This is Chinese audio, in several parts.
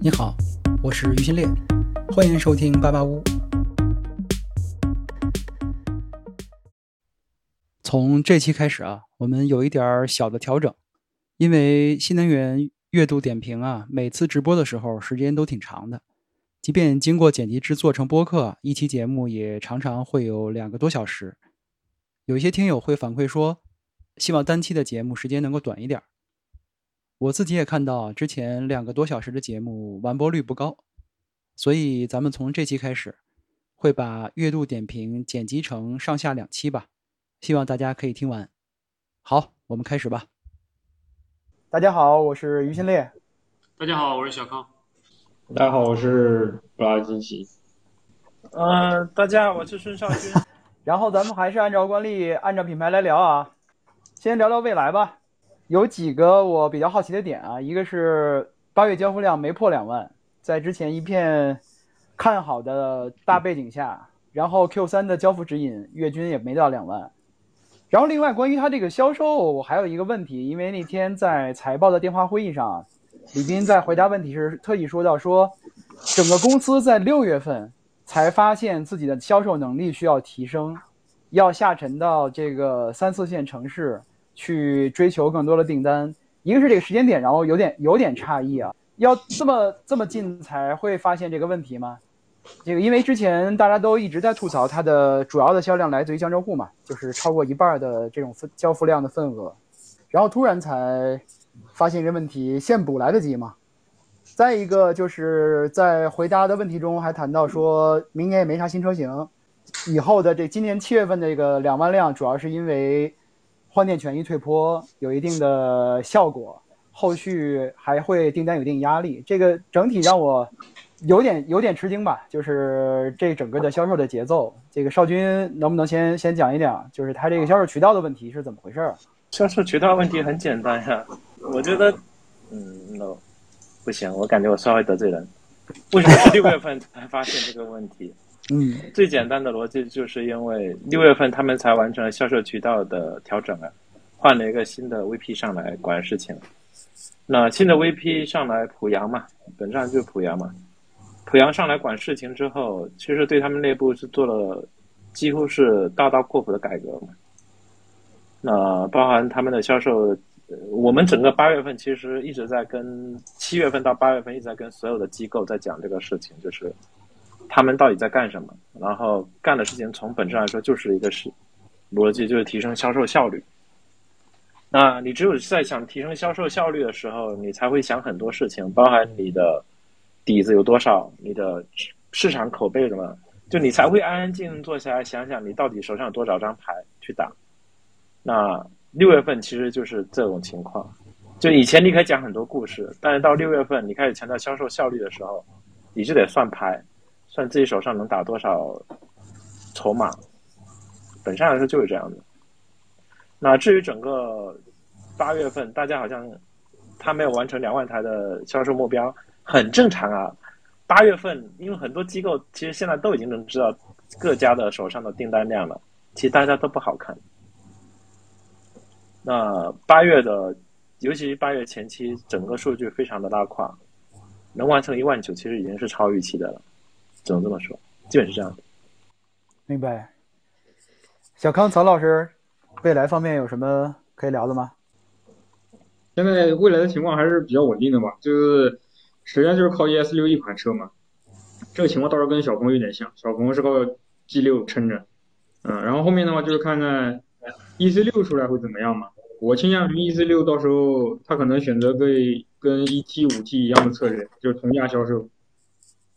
你好，我是于新烈，欢迎收听八八屋。从这期开始啊，我们有一点小的调整，因为新能源月度点评啊，每次直播的时候时间都挺长的，即便经过剪辑制作成播客，一期节目也常常会有两个多小时。有一些听友会反馈说，希望单期的节目时间能够短一点儿。我自己也看到，之前两个多小时的节目完播率不高，所以咱们从这期开始，会把月度点评剪辑成上下两期吧，希望大家可以听完。好，我们开始吧。大家好，我是于新烈。大家好，我是小康。大家好，我是布拉金奇。嗯，大家好，我是孙少军。然后咱们还是按照惯例，按照品牌来聊啊，先聊聊未来吧。有几个我比较好奇的点啊，一个是八月交付量没破两万，在之前一片看好的大背景下，然后 Q 三的交付指引月均也没到两万，然后另外关于它这个销售，我还有一个问题，因为那天在财报的电话会议上，李斌在回答问题时特意说到说，整个公司在六月份才发现自己的销售能力需要提升，要下沉到这个三四线城市。去追求更多的订单，一个是这个时间点，然后有点有点诧异啊，要这么这么近才会发现这个问题吗？这个因为之前大家都一直在吐槽它的主要的销量来自于江浙沪嘛，就是超过一半的这种交付量的份额，然后突然才发现这个问题，现补来得及吗？再一个就是在回答的问题中还谈到说，明年也没啥新车型，以后的这今年七月份的这个两万辆主要是因为。换电权益退坡有一定的效果，后续还会订单有一定压力，这个整体让我有点有点吃惊吧。就是这整个的销售的节奏，这个少军能不能先先讲一讲，就是他这个销售渠道的问题是怎么回事？销售渠道问题很简单呀，我觉得，嗯，no，不行，我感觉我稍微得罪人。为什么六月份才发现这个问题？嗯，最简单的逻辑就是因为六月份他们才完成了销售渠道的调整啊，换了一个新的 VP 上来管事情。那新的 VP 上来濮阳嘛，本质上就是濮阳嘛。濮阳上来管事情之后，其实对他们内部是做了几乎是大刀阔斧的改革嘛。那包含他们的销售，我们整个八月份其实一直在跟七月份到八月份一直在跟所有的机构在讲这个事情，就是。他们到底在干什么？然后干的事情从本质来说就是一个是逻辑，就是提升销售效率。那你只有在想提升销售效率的时候，你才会想很多事情，包含你的底子有多少，你的市场口碑什么，就你才会安安静静坐下来想想你到底手上有多少张牌去打。那六月份其实就是这种情况，就以前你可以讲很多故事，但是到六月份你开始强调销售效率的时候，你就得算牌。算自己手上能打多少筹码，本身来说就是这样的。那至于整个八月份，大家好像他没有完成两万台的销售目标，很正常啊。八月份，因为很多机构其实现在都已经能知道各家的手上的订单量了，其实大家都不好看。那八月的，尤其是八月前期，整个数据非常的拉胯，能完成一万九，其实已经是超预期的了。只能这么说，基本是这样的。明白。小康曹老师，未来方面有什么可以聊的吗？现在未来的情况还是比较稳定的吧，就是首先就是靠 ES 六一款车嘛，这个情况倒是跟小鹏有点像，小鹏是靠 G 六撑着，嗯，然后后面的话就是看看 EC 六出来会怎么样嘛。我倾向于 EC 六到时候他可能选择跟跟 ET 五 T 一样的策略，就是同价销售。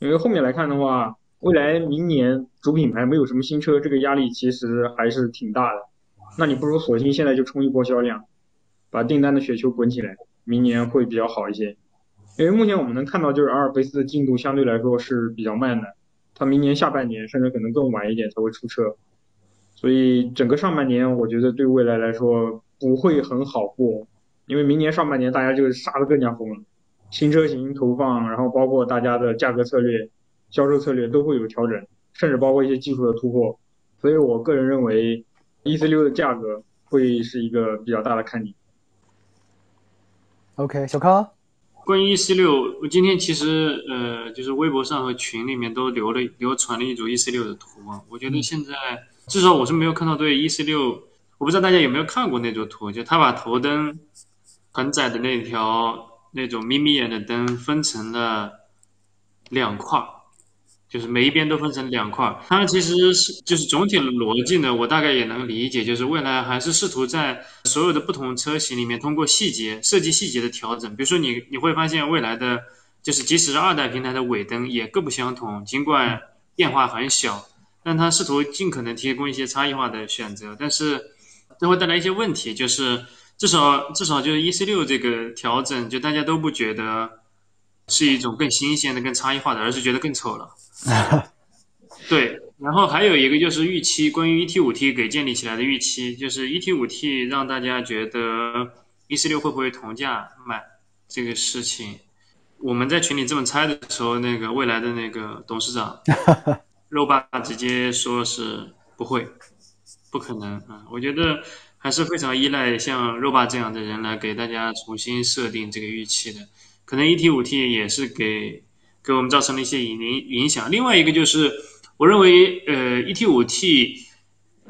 因为后面来看的话，未来明年主品牌没有什么新车，这个压力其实还是挺大的。那你不如索性现在就冲一波销量，把订单的雪球滚起来，明年会比较好一些。因为目前我们能看到，就是阿尔卑斯的进度相对来说是比较慢的，它明年下半年甚至可能更晚一点才会出车，所以整个上半年我觉得对未来来说不会很好过，因为明年上半年大家就杀得更加疯了。新车型投放，然后包括大家的价格策略、销售策略都会有调整，甚至包括一些技术的突破。所以我个人认为，E C 六的价格会是一个比较大的看点。OK，小康，关于 E C 六，我今天其实呃，就是微博上和群里面都留了流传了一组 E C 六的图啊。我觉得现在至少我是没有看到对 E C 六，我不知道大家有没有看过那组图，就他把头灯很窄的那条那种眯眯眼的灯分成了两块，就是每一边都分成两块。它其实是就是总体的逻辑呢，我大概也能理解，就是未来还是试图在所有的不同车型里面通过细节设计细节的调整，比如说你你会发现未来的就是即使是二代平台的尾灯也各不相同，尽管变化很小，但它试图尽可能提供一些差异化的选择，但是这会带来一些问题，就是至少至少就是 E C 六这个调整，就大家都不觉得是一种更新鲜的、更差异化的，而是觉得更丑了。对，然后还有一个就是预期，关于 ET 五 T 给建立起来的预期，就是 ET 五 T 让大家觉得 E C 六会不会同价卖这个事情，我们在群里这么猜的时候，那个未来的那个董事长 肉爸直接说是不会，不可能啊、嗯！我觉得还是非常依赖像肉爸这样的人来给大家重新设定这个预期的，可能 ET 五 T 也是给。给我们造成了一些影影响。另外一个就是，我认为，呃，ET 五 T，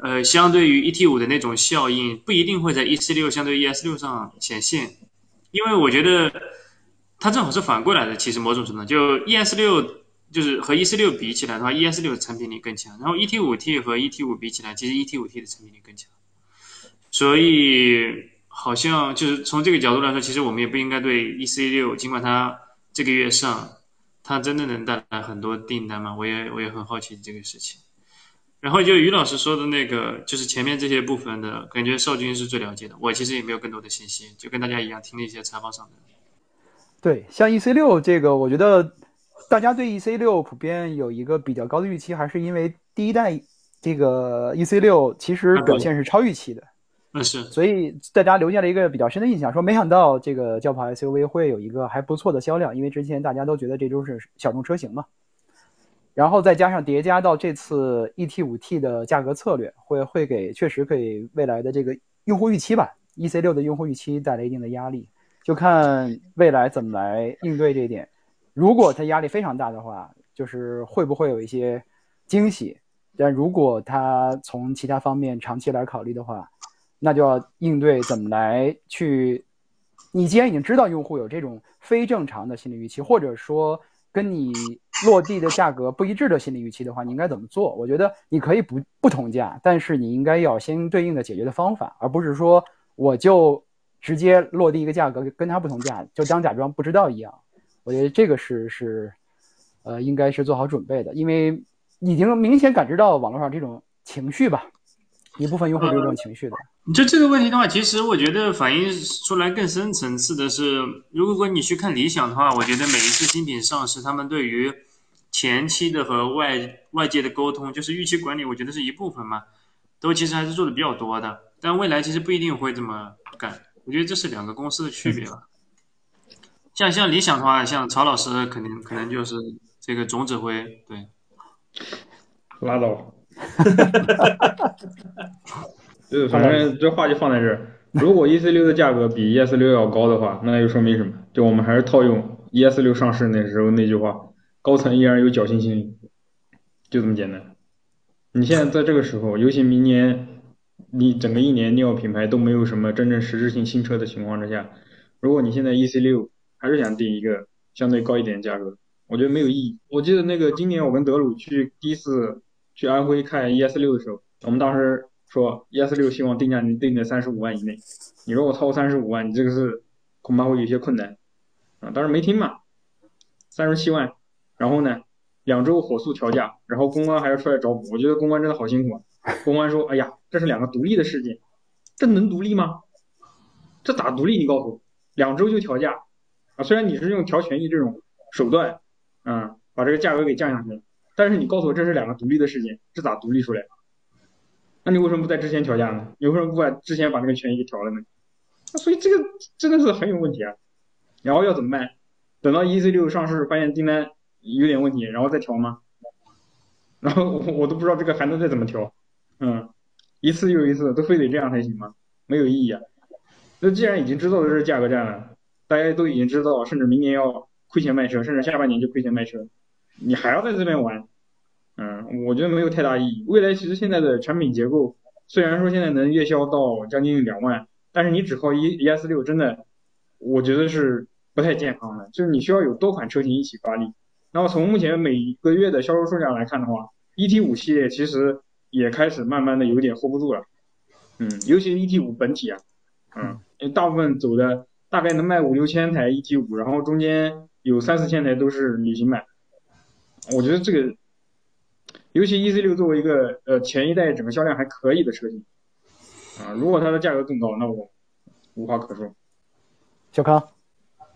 呃，相对于 ET 五的那种效应，不一定会在 E 四六相对 ES 六上显现，因为我觉得它正好是反过来的。其实某种程度，就 ES 六就是和 E 四六比起来的话，ES 六的产品力更强。然后 ET 五 T 和 ET 五比起来，其实 ET 五 T 的产品力更强。所以，好像就是从这个角度来说，其实我们也不应该对 E C 六，尽管它这个月上。它真的能带来很多订单吗？我也我也很好奇这个事情。然后就于老师说的那个，就是前面这些部分的感觉，少军是最了解的。我其实也没有更多的信息，就跟大家一样听了一些采访上的。对，像 EC 六这个，我觉得大家对 EC 六普遍有一个比较高的预期，还是因为第一代这个 EC 六其实表现是超预期的。那是，所以大家留下了一个比较深的印象，说没想到这个轿跑 SUV 会有一个还不错的销量，因为之前大家都觉得这都是小众车型嘛。然后再加上叠加到这次 ET5T 的价格策略，会会给确实给未来的这个用户预期吧，EC6 的用户预期带来一定的压力，就看未来怎么来应对这一点。如果它压力非常大的话，就是会不会有一些惊喜？但如果它从其他方面长期来考虑的话，那就要应对怎么来去。你既然已经知道用户有这种非正常的心理预期，或者说跟你落地的价格不一致的心理预期的话，你应该怎么做？我觉得你可以不不同价，但是你应该要先对应的解决的方法，而不是说我就直接落地一个价格跟他不同价，就当假装不知道一样。我觉得这个是是，呃，应该是做好准备的，因为已经明显感知到网络上这种情绪吧，一部分用户有这种情绪的。就这个问题的话，其实我觉得反映出来更深层次的是，如果你去看理想的话，我觉得每一次新品上市，他们对于前期的和外外界的沟通，就是预期管理，我觉得是一部分嘛，都其实还是做的比较多的。但未来其实不一定会这么干，我觉得这是两个公司的区别吧。像像理想的话，像曹老师肯定可能就是这个总指挥，对，拉倒。哈哈哈对，反正这话就放在这儿。如果 EC 六的价格比 ES 六要高的话，那又说明什么？就我们还是套用 ES 六上市那时候那句话：高层依然有侥幸心理，就这么简单。你现在在这个时候，尤其明年你整个一年你要品牌都没有什么真正实质性新车的情况之下，如果你现在 EC 六还是想定一个相对高一点的价格，我觉得没有意义。我记得那个今年我跟德鲁去第一次去安徽看 ES 六的时候，我们当时。说 ES 六希望定价能定在三十五万以内，你如果超过三十五万，你这个是恐怕会有些困难啊。当时没听嘛，三十七万，然后呢，两周火速调价，然后公关还要出来找补，我觉得公关真的好辛苦啊。公关说，哎呀，这是两个独立的事件，这能独立吗？这咋独立？你告诉我，两周就调价啊？虽然你是用调权益这种手段，啊，把这个价格给降下去了，但是你告诉我这是两个独立的事件，这咋独立出来？那你为什么不在之前调价呢？你为什么不把之前把那个权益给调了呢？那所以这个真的是很有问题啊。然后要怎么办？等到 EC 六上市，发现订单有点问题，然后再调吗？然后我我都不知道这个还能再怎么调。嗯，一次又一次都非得这样才行吗？没有意义啊。那既然已经知道这是价格战了，大家都已经知道，甚至明年要亏钱卖车，甚至下半年就亏钱卖车，你还要在这边玩，嗯，我觉得没有太大意义。未来其实现在的产品结构，虽然说现在能月销到将近两万，但是你只靠 E ES 六，真的，我觉得是不太健康的。就是你需要有多款车型一起发力。然后从目前每个月的销售数量来看的话，ET 五系列其实也开始慢慢的有点 hold 不住了，嗯，尤其是 ET 五本体啊，嗯，因为大部分走的大概能卖五六千台 ET 五，然后中间有三四千台都是旅行版。我觉得这个，尤其 EC 六作为一个呃前一代整个销量还可以的车型，啊，如果它的价格更高，那我无话可说。小康，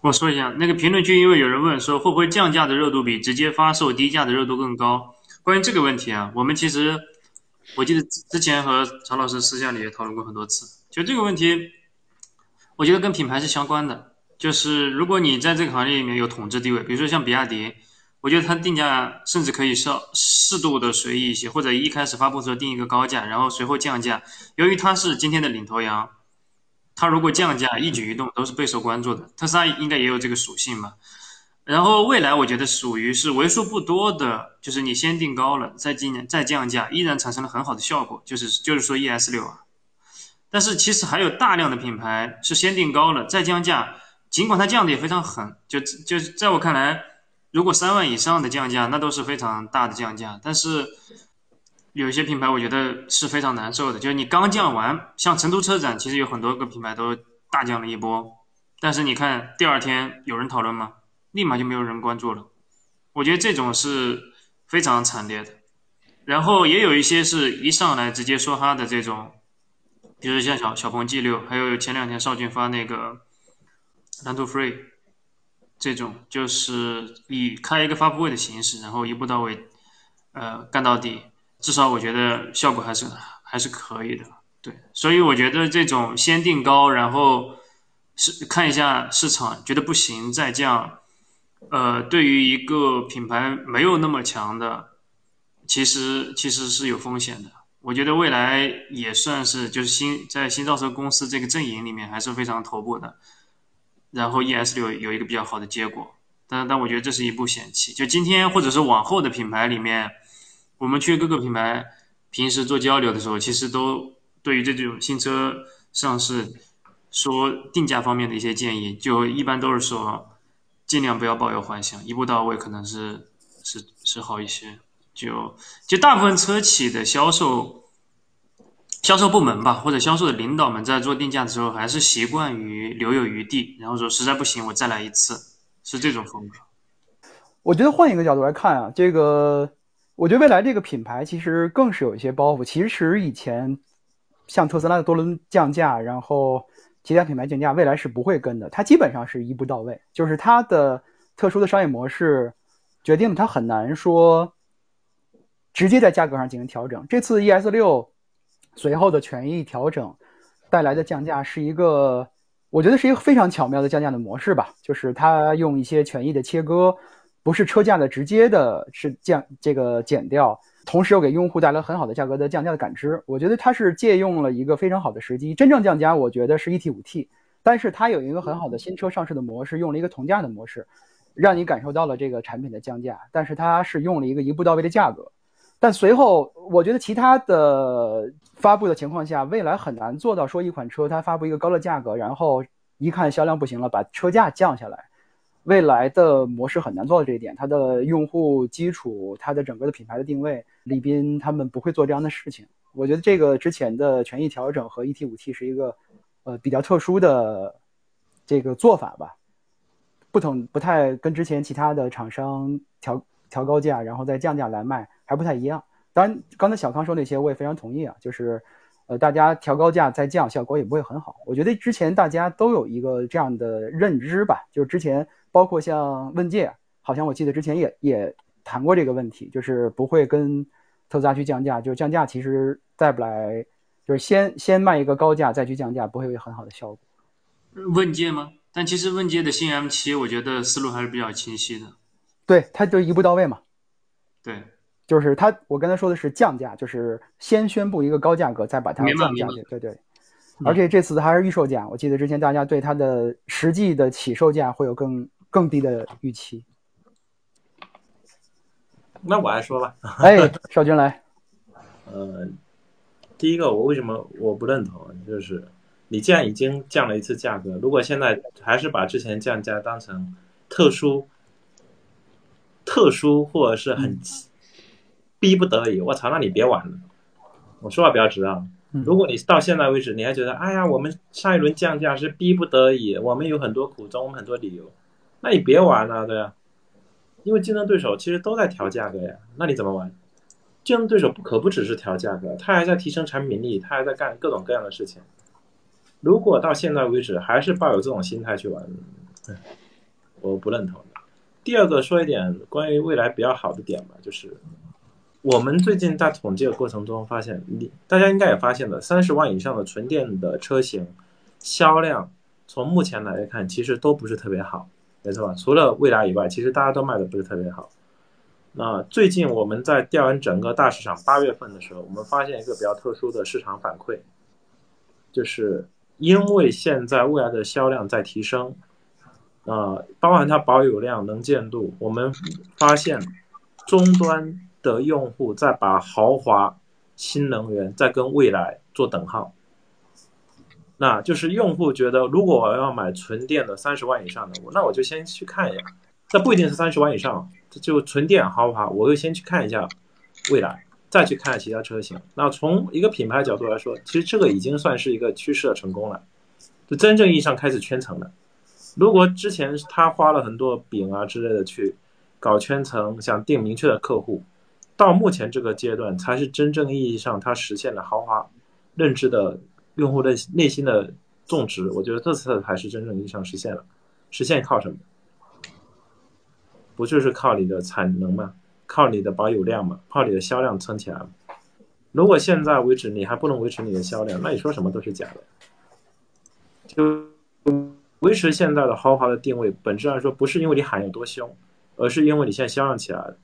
我说一下，那个评论区因为有人问说会不会降价的热度比直接发售低价的热度更高？关于这个问题啊，我们其实我记得之前和曹老师私下里也讨论过很多次，就这个问题，我觉得跟品牌是相关的。就是如果你在这个行业里面有统治地位，比如说像比亚迪。我觉得它定价甚至可以稍适度的随意一些，或者一开始发布的时候定一个高价，然后随后降价。由于它是今天的领头羊，它如果降价，一举一动都是备受关注的。特斯拉应该也有这个属性吧。然后未来我觉得属于是为数不多的，就是你先定高了，再今年再降价，依然产生了很好的效果，就是就是说 ES 六啊。但是其实还有大量的品牌是先定高了再降价，尽管它降的也非常狠，就就在我看来。如果三万以上的降价，那都是非常大的降价。但是有一些品牌，我觉得是非常难受的。就是你刚降完，像成都车展，其实有很多个品牌都大降了一波。但是你看第二天有人讨论吗？立马就没有人关注了。我觉得这种是非常惨烈的。然后也有一些是一上来直接说哈的这种，比如像小小鹏 G 六，还有前两天邵俊发那个蓝图 Free。这种就是以开一个发布会的形式，然后一步到位，呃，干到底，至少我觉得效果还是还是可以的。对，所以我觉得这种先定高，然后是看一下市场觉得不行再降，呃，对于一个品牌没有那么强的，其实其实是有风险的。我觉得未来也算是就是新在新造车公司这个阵营里面还是非常头部的。然后 ES 六有一个比较好的结果，但但我觉得这是一步险棋。就今天或者是往后的品牌里面，我们去各个品牌平时做交流的时候，其实都对于这种新车上市说定价方面的一些建议，就一般都是说尽量不要抱有幻想，一步到位可能是是是好一些。就就大部分车企的销售。销售部门吧，或者销售的领导们在做定价的时候，还是习惯于留有余地，然后说实在不行我再来一次，是这种风格。我觉得换一个角度来看啊，这个我觉得未来这个品牌其实更是有一些包袱。其实以前像特斯拉的多轮降价，然后其他品牌降价，未来是不会跟的。它基本上是一步到位，就是它的特殊的商业模式决定了它很难说直接在价格上进行调整。这次 ES 六。随后的权益调整带来的降价是一个，我觉得是一个非常巧妙的降价的模式吧。就是它用一些权益的切割，不是车价的直接的是降这个减掉，同时又给用户带来很好的价格的降价的感知。我觉得它是借用了一个非常好的时机。真正降价，我觉得是 ET 五 T，但是它有一个很好的新车上市的模式，用了一个同价的模式，让你感受到了这个产品的降价。但是它是用了一个一步到位的价格。但随后，我觉得其他的发布的情况下，未来很难做到说一款车它发布一个高的价格，然后一看销量不行了，把车价降下来。未来的模式很难做到这一点，它的用户基础、它的整个的品牌的定位，李斌他们不会做这样的事情。我觉得这个之前的权益调整和 ET 五 T 是一个呃比较特殊的这个做法吧，不同不太跟之前其他的厂商调调高价，然后再降价来卖。还不太一样，当然，刚才小康说那些我也非常同意啊，就是，呃，大家调高价再降，效果也不会很好。我觉得之前大家都有一个这样的认知吧，就是之前包括像问界，好像我记得之前也也谈过这个问题，就是不会跟特斯拉去降价，就是降价其实再不来，就是先先卖一个高价再去降价，不会有很好的效果。问界吗？但其实问界的新 M7，我觉得思路还是比较清晰的。对，它就一步到位嘛。对。就是他，我刚才说的是降价，就是先宣布一个高价格，再把它降价去。对对，而且这次还是预售价，我记得之前大家对它的实际的起售价会有更更低的预期。那我来说吧，哎，少军来，呃，第一个我为什么我不认同，就是你既然已经降了一次价格，如果现在还是把之前降价当成特殊、特殊或者是很逼不得已，我操，那你别玩了。我说话比较直啊，如果你到现在为止你还觉得，哎呀，我们上一轮降价是逼不得已，我们有很多苦衷，我们很多理由，那你别玩了，对啊。因为竞争对手其实都在调价格呀，那你怎么玩？竞争对手不可不只是调价格，他还在提升产品力，他还在干各种各样的事情。如果到现在为止还是抱有这种心态去玩，我不认同。第二个说一点关于未来比较好的点吧，就是我们最近在统计的过程中发现，你大家应该也发现了，三十万以上的纯电的车型销量，从目前来看其实都不是特别好。没错吧？除了蔚来以外，其实大家都卖的不是特别好。那最近我们在调研整个大市场，八月份的时候，我们发现一个比较特殊的市场反馈，就是因为现在蔚来的销量在提升，啊，包含它保有量、能见度，我们发现终端的用户在把豪华新能源在跟未来做等号。那就是用户觉得，如果我要买纯电的三十万以上的，我那我就先去看一下，这不一定是三十万以上，这就纯电豪华，我就先去看一下未来，再去看其他车型。那从一个品牌角度来说，其实这个已经算是一个趋势的成功了，就真正意义上开始圈层了。如果之前他花了很多饼啊之类的去搞圈层，想定明确的客户，到目前这个阶段才是真正意义上它实现了豪华认知的。用户的内心的种植，我觉得这次才是真正意义上实现了。实现靠什么？不就是靠你的产能吗？靠你的保有量吗？靠你的销量撑起来吗？如果现在为止你还不能维持你的销量，那你说什么都是假的。就维持现在的豪华的定位，本质上说不是因为你喊有多凶，而是因为你现在销量起来了。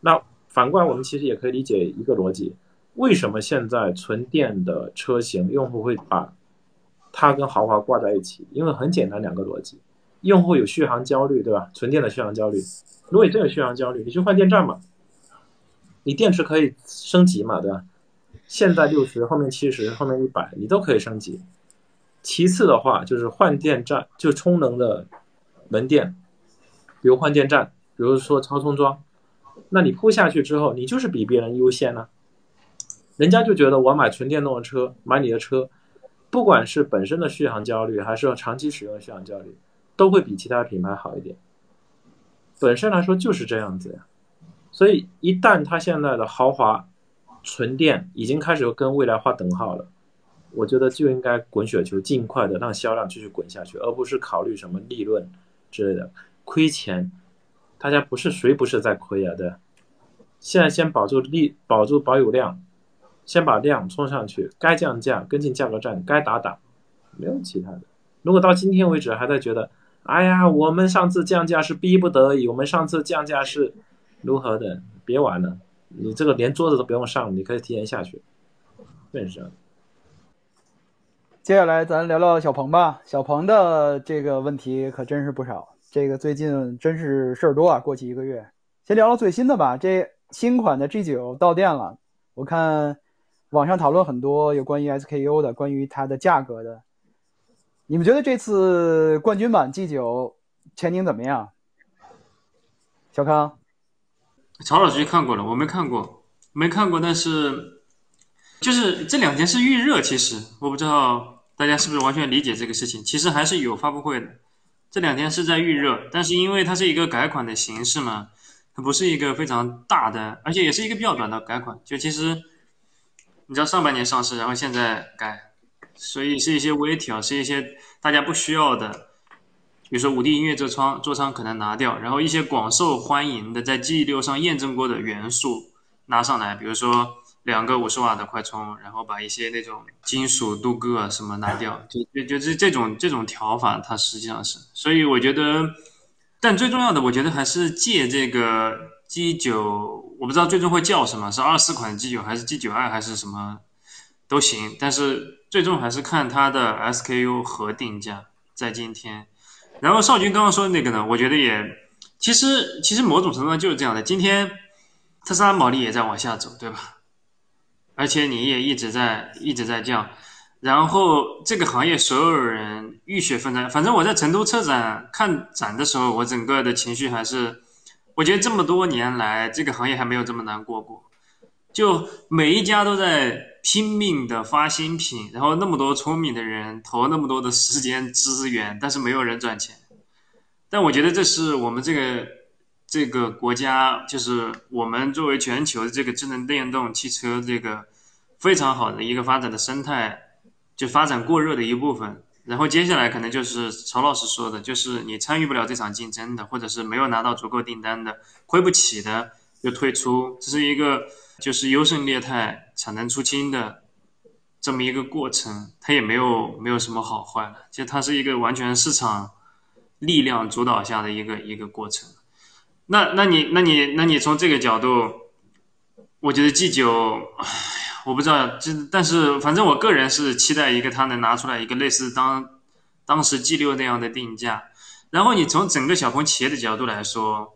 那反过来，我们其实也可以理解一个逻辑。为什么现在纯电的车型用户会把它跟豪华挂在一起？因为很简单，两个逻辑：用户有续航焦虑，对吧？纯电的续航焦虑，如果你真有续航焦虑，你去换电站嘛，你电池可以升级嘛，对吧？现在六十，后面七十，后面一百，你都可以升级。其次的话，就是换电站，就充能的门店，比如换电站，比如说超充桩，那你铺下去之后，你就是比别人优先呢。人家就觉得我买纯电动的车，买你的车，不管是本身的续航焦虑，还是长期使用的续航焦虑，都会比其他品牌好一点。本身来说就是这样子呀。所以一旦它现在的豪华纯电已经开始跟未来划等号了，我觉得就应该滚雪球，尽快的让销量继续滚下去，而不是考虑什么利润之类的亏钱。大家不是谁不是在亏啊？对，现在先保住利，保住保有量。先把量冲上去，该降价跟进价格战，该打打，没有其他的。如果到今天为止还在觉得，哎呀，我们上次降价是逼不得已，我们上次降价是如何的，别玩了，你这个连桌子都不用上，你可以提前下去。确实。接下来咱聊聊小鹏吧，小鹏的这个问题可真是不少，这个最近真是事儿多啊。过去一个月，先聊聊最新的吧，这新款的 G 九到店了，我看。网上讨论很多有关于 SKU 的，关于它的价格的。你们觉得这次冠军版 G9 前景怎么样？小康，曹老师看过了，我没看过，没看过。但是就是这两天是预热，其实我不知道大家是不是完全理解这个事情。其实还是有发布会的，这两天是在预热，但是因为它是一个改款的形式嘛，它不是一个非常大的，而且也是一个比较短的改款，就其实。你知道上半年上市，然后现在改，所以是一些微调，是一些大家不需要的，比如说五 D 音乐座舱座舱可能拿掉，然后一些广受欢迎的在 G 六上验证过的元素拿上来，比如说两个五十瓦的快充，然后把一些那种金属镀铬啊什么拿掉，就就就是这种这种调法，它实际上是，所以我觉得，但最重要的，我觉得还是借这个。G 九我不知道最终会叫什么，是二四款 G 九还是 G 九 i 还是什么都行，但是最。最终还是看它的 SKU 和定价，在今天。然后少军刚刚说的那个呢，我觉得也其实其实某种程度上就是这样的。今天特斯拉毛利也在往下走，对吧？而且你也一直在一直在降。然后这个行业所有人浴血奋战。反正我在成都车展看展的时候，我整个的情绪还是，我觉得这么多年来这个行业还没有这么难过过。就每一家都在拼命的发新品，然后那么多聪明的人投那么多的时间资源，但是没有人赚钱。但我觉得这是我们这个这个国家，就是我们作为全球的这个智能电动汽车这个非常好的一个发展的生态。就发展过热的一部分，然后接下来可能就是曹老师说的，就是你参与不了这场竞争的，或者是没有拿到足够订单的，亏不起的就退出，这是一个就是优胜劣汰、产能出清的这么一个过程，它也没有没有什么好坏了，就它是一个完全市场力量主导下的一个一个过程。那那你那你那你从这个角度，我觉得 G 九。我不知道，就但是反正我个人是期待一个他能拿出来一个类似当当时 G 六那样的定价。然后你从整个小鹏企业的角度来说，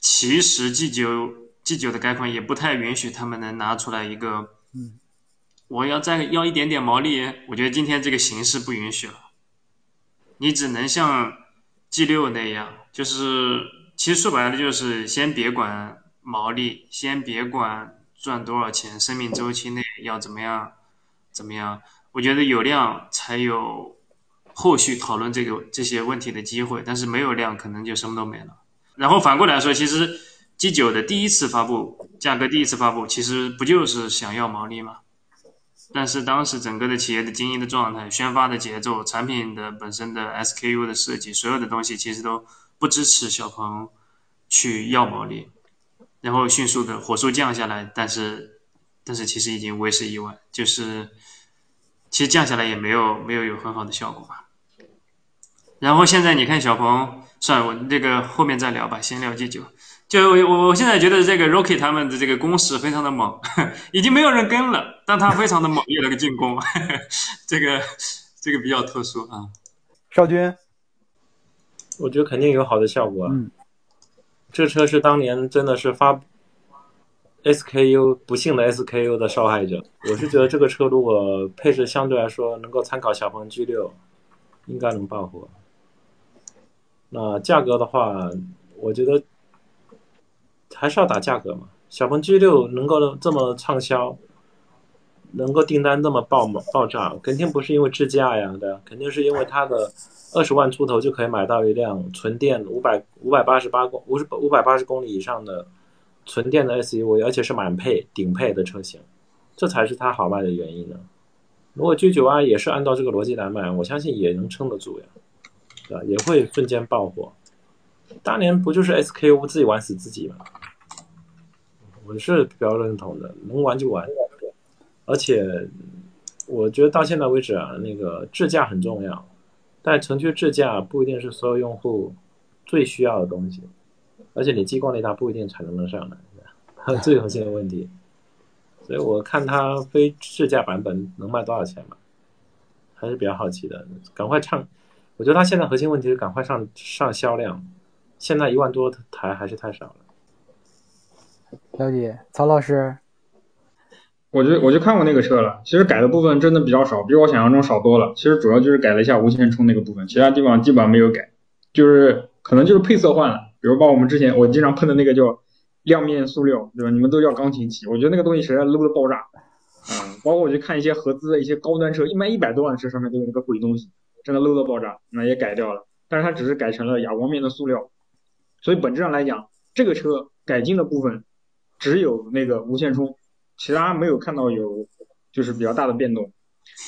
其实 G 九 G 九的改款也不太允许他们能拿出来一个，嗯，我要再要一点点毛利，我觉得今天这个形势不允许了。你只能像 G 六那样，就是其实说白了就是先别管毛利，先别管。赚多少钱？生命周期内要怎么样？怎么样？我觉得有量才有后续讨论这个这些问题的机会，但是没有量，可能就什么都没了。然后反过来说，其实 G 九的第一次发布，价格第一次发布，其实不就是想要毛利吗？但是当时整个的企业的经营的状态、宣发的节奏、产品的本身的 SKU 的设计，所有的东西其实都不支持小鹏去要毛利。然后迅速的火速降下来，但是，但是其实已经为时已晚，就是其实降下来也没有没有有很好的效果吧。然后现在你看小鹏，算了，我这个后面再聊吧，先聊 G 九。就我我我现在觉得这个 Rocky 他们的这个攻势非常的猛，已经没有人跟了，但他非常的猛 烈那个进攻，这个这个比较特殊啊。少军，我觉得肯定有好的效果。嗯。这车是当年真的是发 SKU 不幸的 SKU 的受害者。我是觉得这个车如果配置相对来说能够参考小鹏 G 六，应该能爆火。那价格的话，我觉得还是要打价格嘛。小鹏 G 六能够这么畅销，能够订单那么爆爆炸，肯定不是因为智驾呀，对肯定是因为它的。二十万出头就可以买到一辆纯电五百五百八十八公五十五百八十公里以上的纯电的 SUV，而且是满配顶配的车型，这才是它好卖的原因呢。如果 G 九 i 也是按照这个逻辑来卖，我相信也能撑得住呀，对吧？也会瞬间爆火。当年不就是 SKU 自己玩死自己吗？我是比较认同的，能玩就玩。而且我觉得到现在为止啊，那个智驾很重要。但城区智驾不一定是所有用户最需要的东西，而且你激光雷达不一定产能能上来，最核心的问题。所以我看它非智驾版本能卖多少钱嘛，还是比较好奇的。赶快上，我觉得它现在核心问题是赶快上上销量，现在一万多台还是太少了。了解，曹老师。我就我就看过那个车了，其实改的部分真的比较少，比我想象中少多了。其实主要就是改了一下无线充那个部分，其他地方基本上没有改，就是可能就是配色换了，比如把我们之前我经常喷的那个叫亮面塑料，对吧？你们都叫钢琴漆，我觉得那个东西实在 low 的爆炸。嗯，包括我去看一些合资的一些高端车，一卖一百多万的车上面都有那个鬼东西，真的 low 的爆炸，那也改掉了。但是它只是改成了哑光面的塑料，所以本质上来讲，这个车改进的部分只有那个无线充。其他没有看到有就是比较大的变动，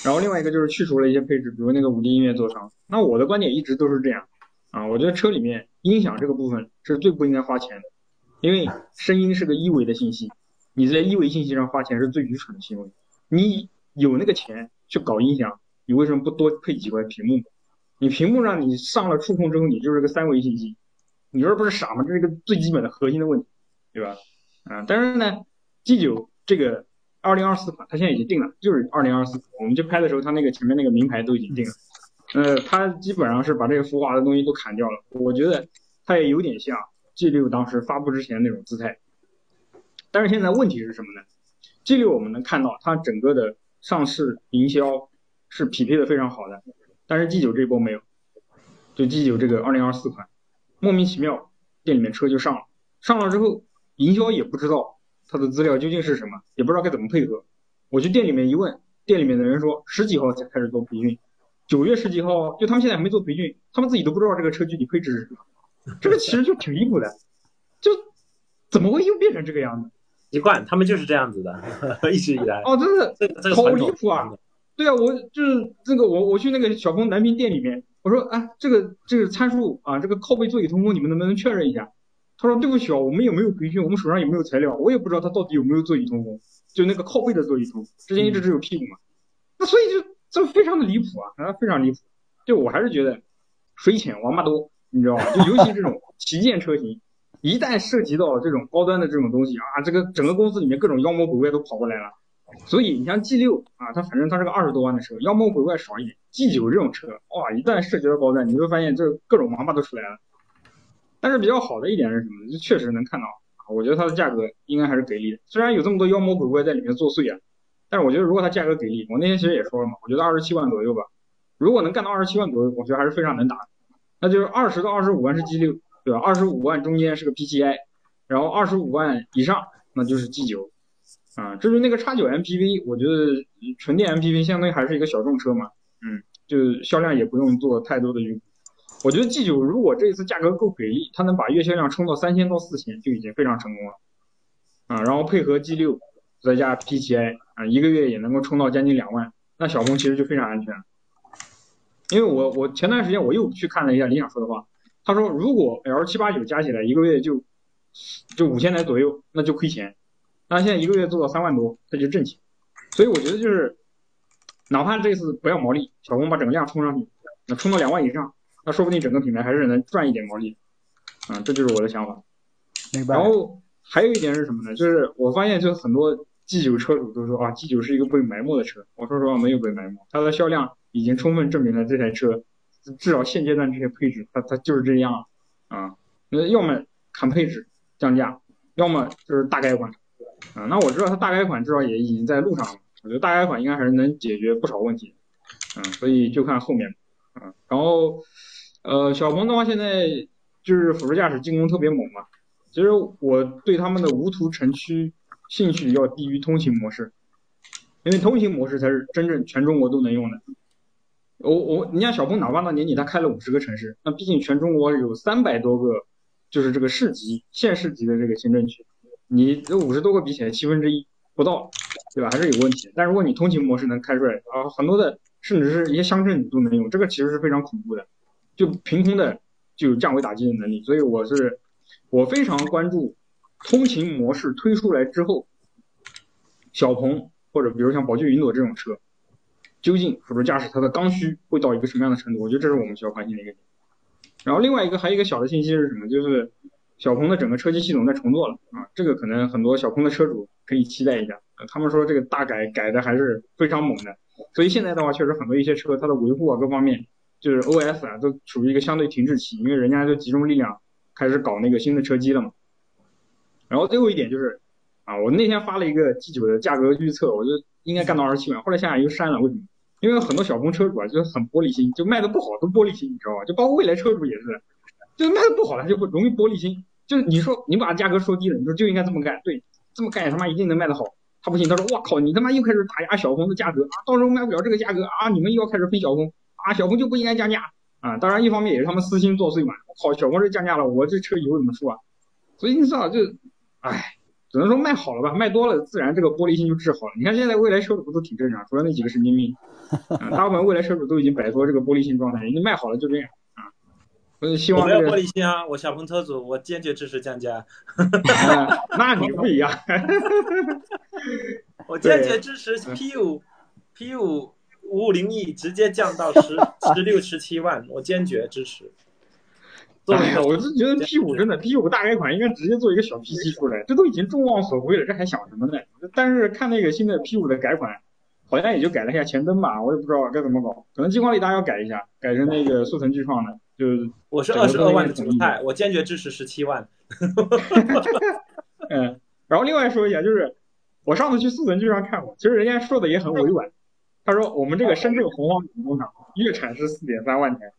然后另外一个就是去除了一些配置，比如那个五 D 音乐座舱。那我的观点一直都是这样啊，我觉得车里面音响这个部分是最不应该花钱的，因为声音是个一维的信息，你在一维信息上花钱是最愚蠢的行为。你有那个钱去搞音响，你为什么不多配几块屏幕？你屏幕上你上了触控之后，你就是个三维信息，你这不是傻吗？这是一个最基本的核心的问题，对吧？啊，但是呢，G 九。这个二零二四款，它现在已经定了，就是二零二四。我们去拍的时候，它那个前面那个名牌都已经定了。呃，它基本上是把这个浮华的东西都砍掉了。我觉得它也有点像 G 六当时发布之前那种姿态。但是现在问题是什么呢？G 六我们能看到它整个的上市营销是匹配的非常好的，但是 G 九这波没有。就 G 九这个二零二四款，莫名其妙店里面车就上了，上了之后营销也不知道它的资料究竟是什么，也不知道该怎么配合。我去店里面一问，店里面的人说十几号才开始做培训，九月十几号就他们现在还没做培训，他们自己都不知道这个车具体配置是什么，这个其实就挺离谱的，就怎么会又变成这个样子？习惯，他们就是这样子的，一直以来。哦，真的这个这个好离谱啊！对啊，我就是这个我我去那个小鹏南平店里面，我说啊，这个这个参数啊，这个靠背座椅通风你们能不能确认一下？他说对不起啊，我们也没有培训，我们手上也没有材料，我也不知道他到底有没有座椅通风，就那个靠背的座椅通，之前一直只有屁股嘛。那所以就这非常的离谱啊，啊非常离谱。对我还是觉得水浅王八多，你知道吗？就尤其这种 旗舰车型，一旦涉及到这种高端的这种东西啊，这个整个公司里面各种妖魔鬼怪都跑过来了。所以你像 G 六啊，它反正它是个二十多万的车，妖魔鬼怪少一点。G 九这种车，哇，一旦涉及到高端，你会发现这各种王八都出来了。但是比较好的一点是什么？就确实能看到啊，我觉得它的价格应该还是给力的。虽然有这么多妖魔鬼怪在里面作祟啊，但是我觉得如果它价格给力，我那天其实也说了嘛，我觉得二十七万左右吧，如果能干到二十七万左右，我觉得还是非常能打。那就是二十到二十五万是 G 六，对吧？二十五万中间是个 PCI，然后二十五万以上那就是 G 九。啊，至于那个叉九 MPV，我觉得纯电 MPV 相当于还是一个小众车嘛，嗯，就销量也不用做太多的预估。我觉得 G 九如果这一次价格够给力，它能把月销量冲到三千到四千就已经非常成功了。啊，然后配合 G 六再加 PCI，啊，一个月也能够冲到将近两万，那小鹏其实就非常安全。因为我我前段时间我又去看了一下理想说的话，他说如果 L 七八九加起来一个月就就五千台左右，那就亏钱。那现在一个月做到三万多，那就挣钱。所以我觉得就是，哪怕这次不要毛利，小鹏把整个量冲上去，那冲到两万以上，那说不定整个品牌还是能赚一点毛利。嗯，这就是我的想法。明白然。后还有一点是什么呢？就是我发现，就是很多 G 九车主都说啊，G 九是一个被埋没的车。我说实话，没有被埋没，它的销量已经充分证明了这台车，至少现阶段这些配置，它它就是这样啊。那要么砍配置降价，要么就是大改款。啊，那我知道它大改款至少也已经在路上了，我觉得大改款应该还是能解决不少问题。嗯，所以就看后面。嗯，然后呃，小鹏的话现在就是辅助驾驶进攻特别猛嘛。其实我对他们的无图城区兴趣要低于通行模式，因为通行模式才是真正全中国都能用的。我我，你像小鹏哪怕到年底他开了五十个城市，那毕竟全中国有三百多个，就是这个市级、县市级的这个行政区，你这五十多个比起来七分之一不到，对吧？还是有问题。但如果你通勤模式能开出来啊，很多的甚至是一些乡镇都能用，这个其实是非常恐怖的，就凭空的就有降维打击的能力。所以我是我非常关注通勤模式推出来之后，小鹏或者比如像宝骏云朵这种车，究竟辅助驾驶它的刚需会到一个什么样的程度？我觉得这是我们需要关心的一个点。然后另外一个还有一个小的信息是什么？就是小鹏的整个车机系统在重做了啊，这个可能很多小鹏的车主可以期待一下。呃他们说这个大改改的还是非常猛的，所以现在的话确实很多一些车它的维护啊各方面，就是 OS 啊都处于一个相对停滞期，因为人家就集中力量开始搞那个新的车机了嘛。然后最后一点就是啊，我那天发了一个 G 九的价格预测，我就应该干到二十七万，后来想想又删了，为什么？因为很多小鹏车主啊，就是很玻璃心，就卖的不好都玻璃心，你知道吧？就包括未来车主也是，就卖的不好他就会容易玻璃心。就是你说你把价格说低了，你说就应该这么干，对，这么干也他妈一定能卖得好。他不信，他说哇靠，你他妈又开始打压小鹏的价格啊，到时候卖不了这个价格啊，你们又要开始分小鹏啊，小鹏就不应该降价啊。当然一方面也是他们私心作祟嘛，靠，小鹏这降价了，我这车以后怎么说啊？所以你知道就，唉。只能说卖好了吧，卖多了自然这个玻璃心就治好了。你看现在未来车主不都挺正常，除了那几个神经病，啊，大部分未来车主都已经摆脱这个玻璃心状态，你卖好了就这样啊。所以希我没有玻望这个，璃心啊，我小鹏车主，我坚决支持降价，啊那你不一样，我坚决支持 P 五 P 五五五零 E 直接降到十 十六十七万，我坚决支持。做了一个我是觉得 P 五真的 P 五大改款应该直接做一个小 P 七出来，这都已经众望所归了，这还想什么呢？但是看那个新的 P 五的改款，好像也就改了一下前灯吧，我也不知道该怎么搞，可能激光雷达要改一下，改成那个速腾巨创的，就是我是二十二万的主态，我坚决支持十七万。嗯，然后另外说一下，就是我上次去速腾剧上看过，其实人家说的也很委婉。他说我们这个深圳红黄女工厂月产是四点三万台，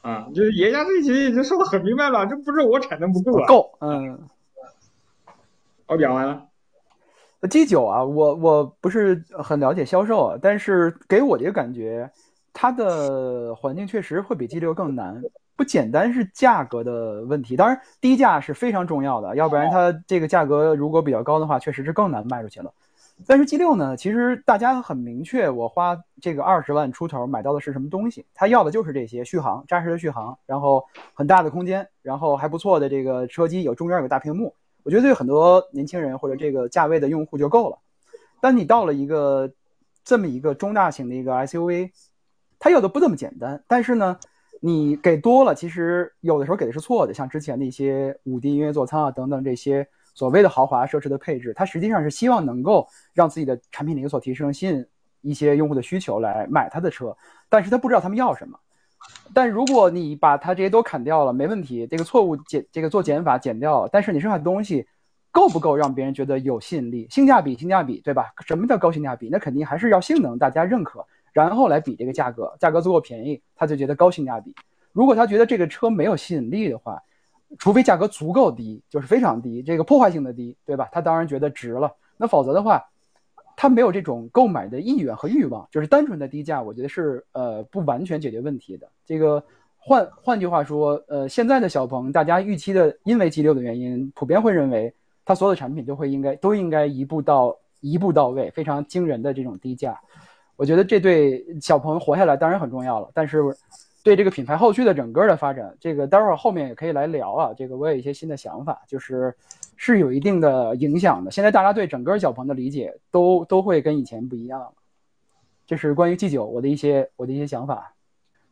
啊，就是爷家这一集已经说的很明白了，这不是我产能不够了。够，嗯。我讲完了。G 九啊，我我不是很了解销售啊，但是给我这个感觉，它的环境确实会比 G 六更难，不简单是价格的问题。当然，低价是非常重要的，要不然它这个价格如果比较高的话，确实是更难卖出去了。但是 G 六呢，其实大家很明确，我花这个二十万出头买到的是什么东西？他要的就是这些续航，扎实的续航，然后很大的空间，然后还不错的这个车机，有中间有个大屏幕。我觉得对很多年轻人或者这个价位的用户就够了。但你到了一个这么一个中大型的一个 SUV，它有的不这么简单。但是呢，你给多了，其实有的时候给的是错的。像之前的一些五 D 音乐座舱啊等等这些所谓的豪华奢侈的配置，它实际上是希望能够让自己的产品力有所提升，吸引一些用户的需求来买它的车。但是他不知道他们要什么。但如果你把它这些都砍掉了，没问题，这个错误减这个做减法减掉了，但是你剩下的东西够不够让别人觉得有吸引力？性价比，性价比，对吧？什么叫高性价比？那肯定还是要性能大家认可，然后来比这个价格，价格足够便宜，他就觉得高性价比。如果他觉得这个车没有吸引力的话，除非价格足够低，就是非常低，这个破坏性的低，对吧？他当然觉得值了。那否则的话，他没有这种购买的意愿和欲望，就是单纯的低价，我觉得是呃不完全解决问题的。这个换换句话说，呃，现在的小鹏，大家预期的因为 G 六的原因，普遍会认为它所有的产品都会应该都应该一步到一步到位，非常惊人的这种低价。我觉得这对小鹏活下来当然很重要了，但是对这个品牌后续的整个的发展，这个待会儿后面也可以来聊啊。这个我有一些新的想法，就是是有一定的影响的。现在大家对整个小鹏的理解都都会跟以前不一样了。这是关于 G 九我的一些我的一些想法。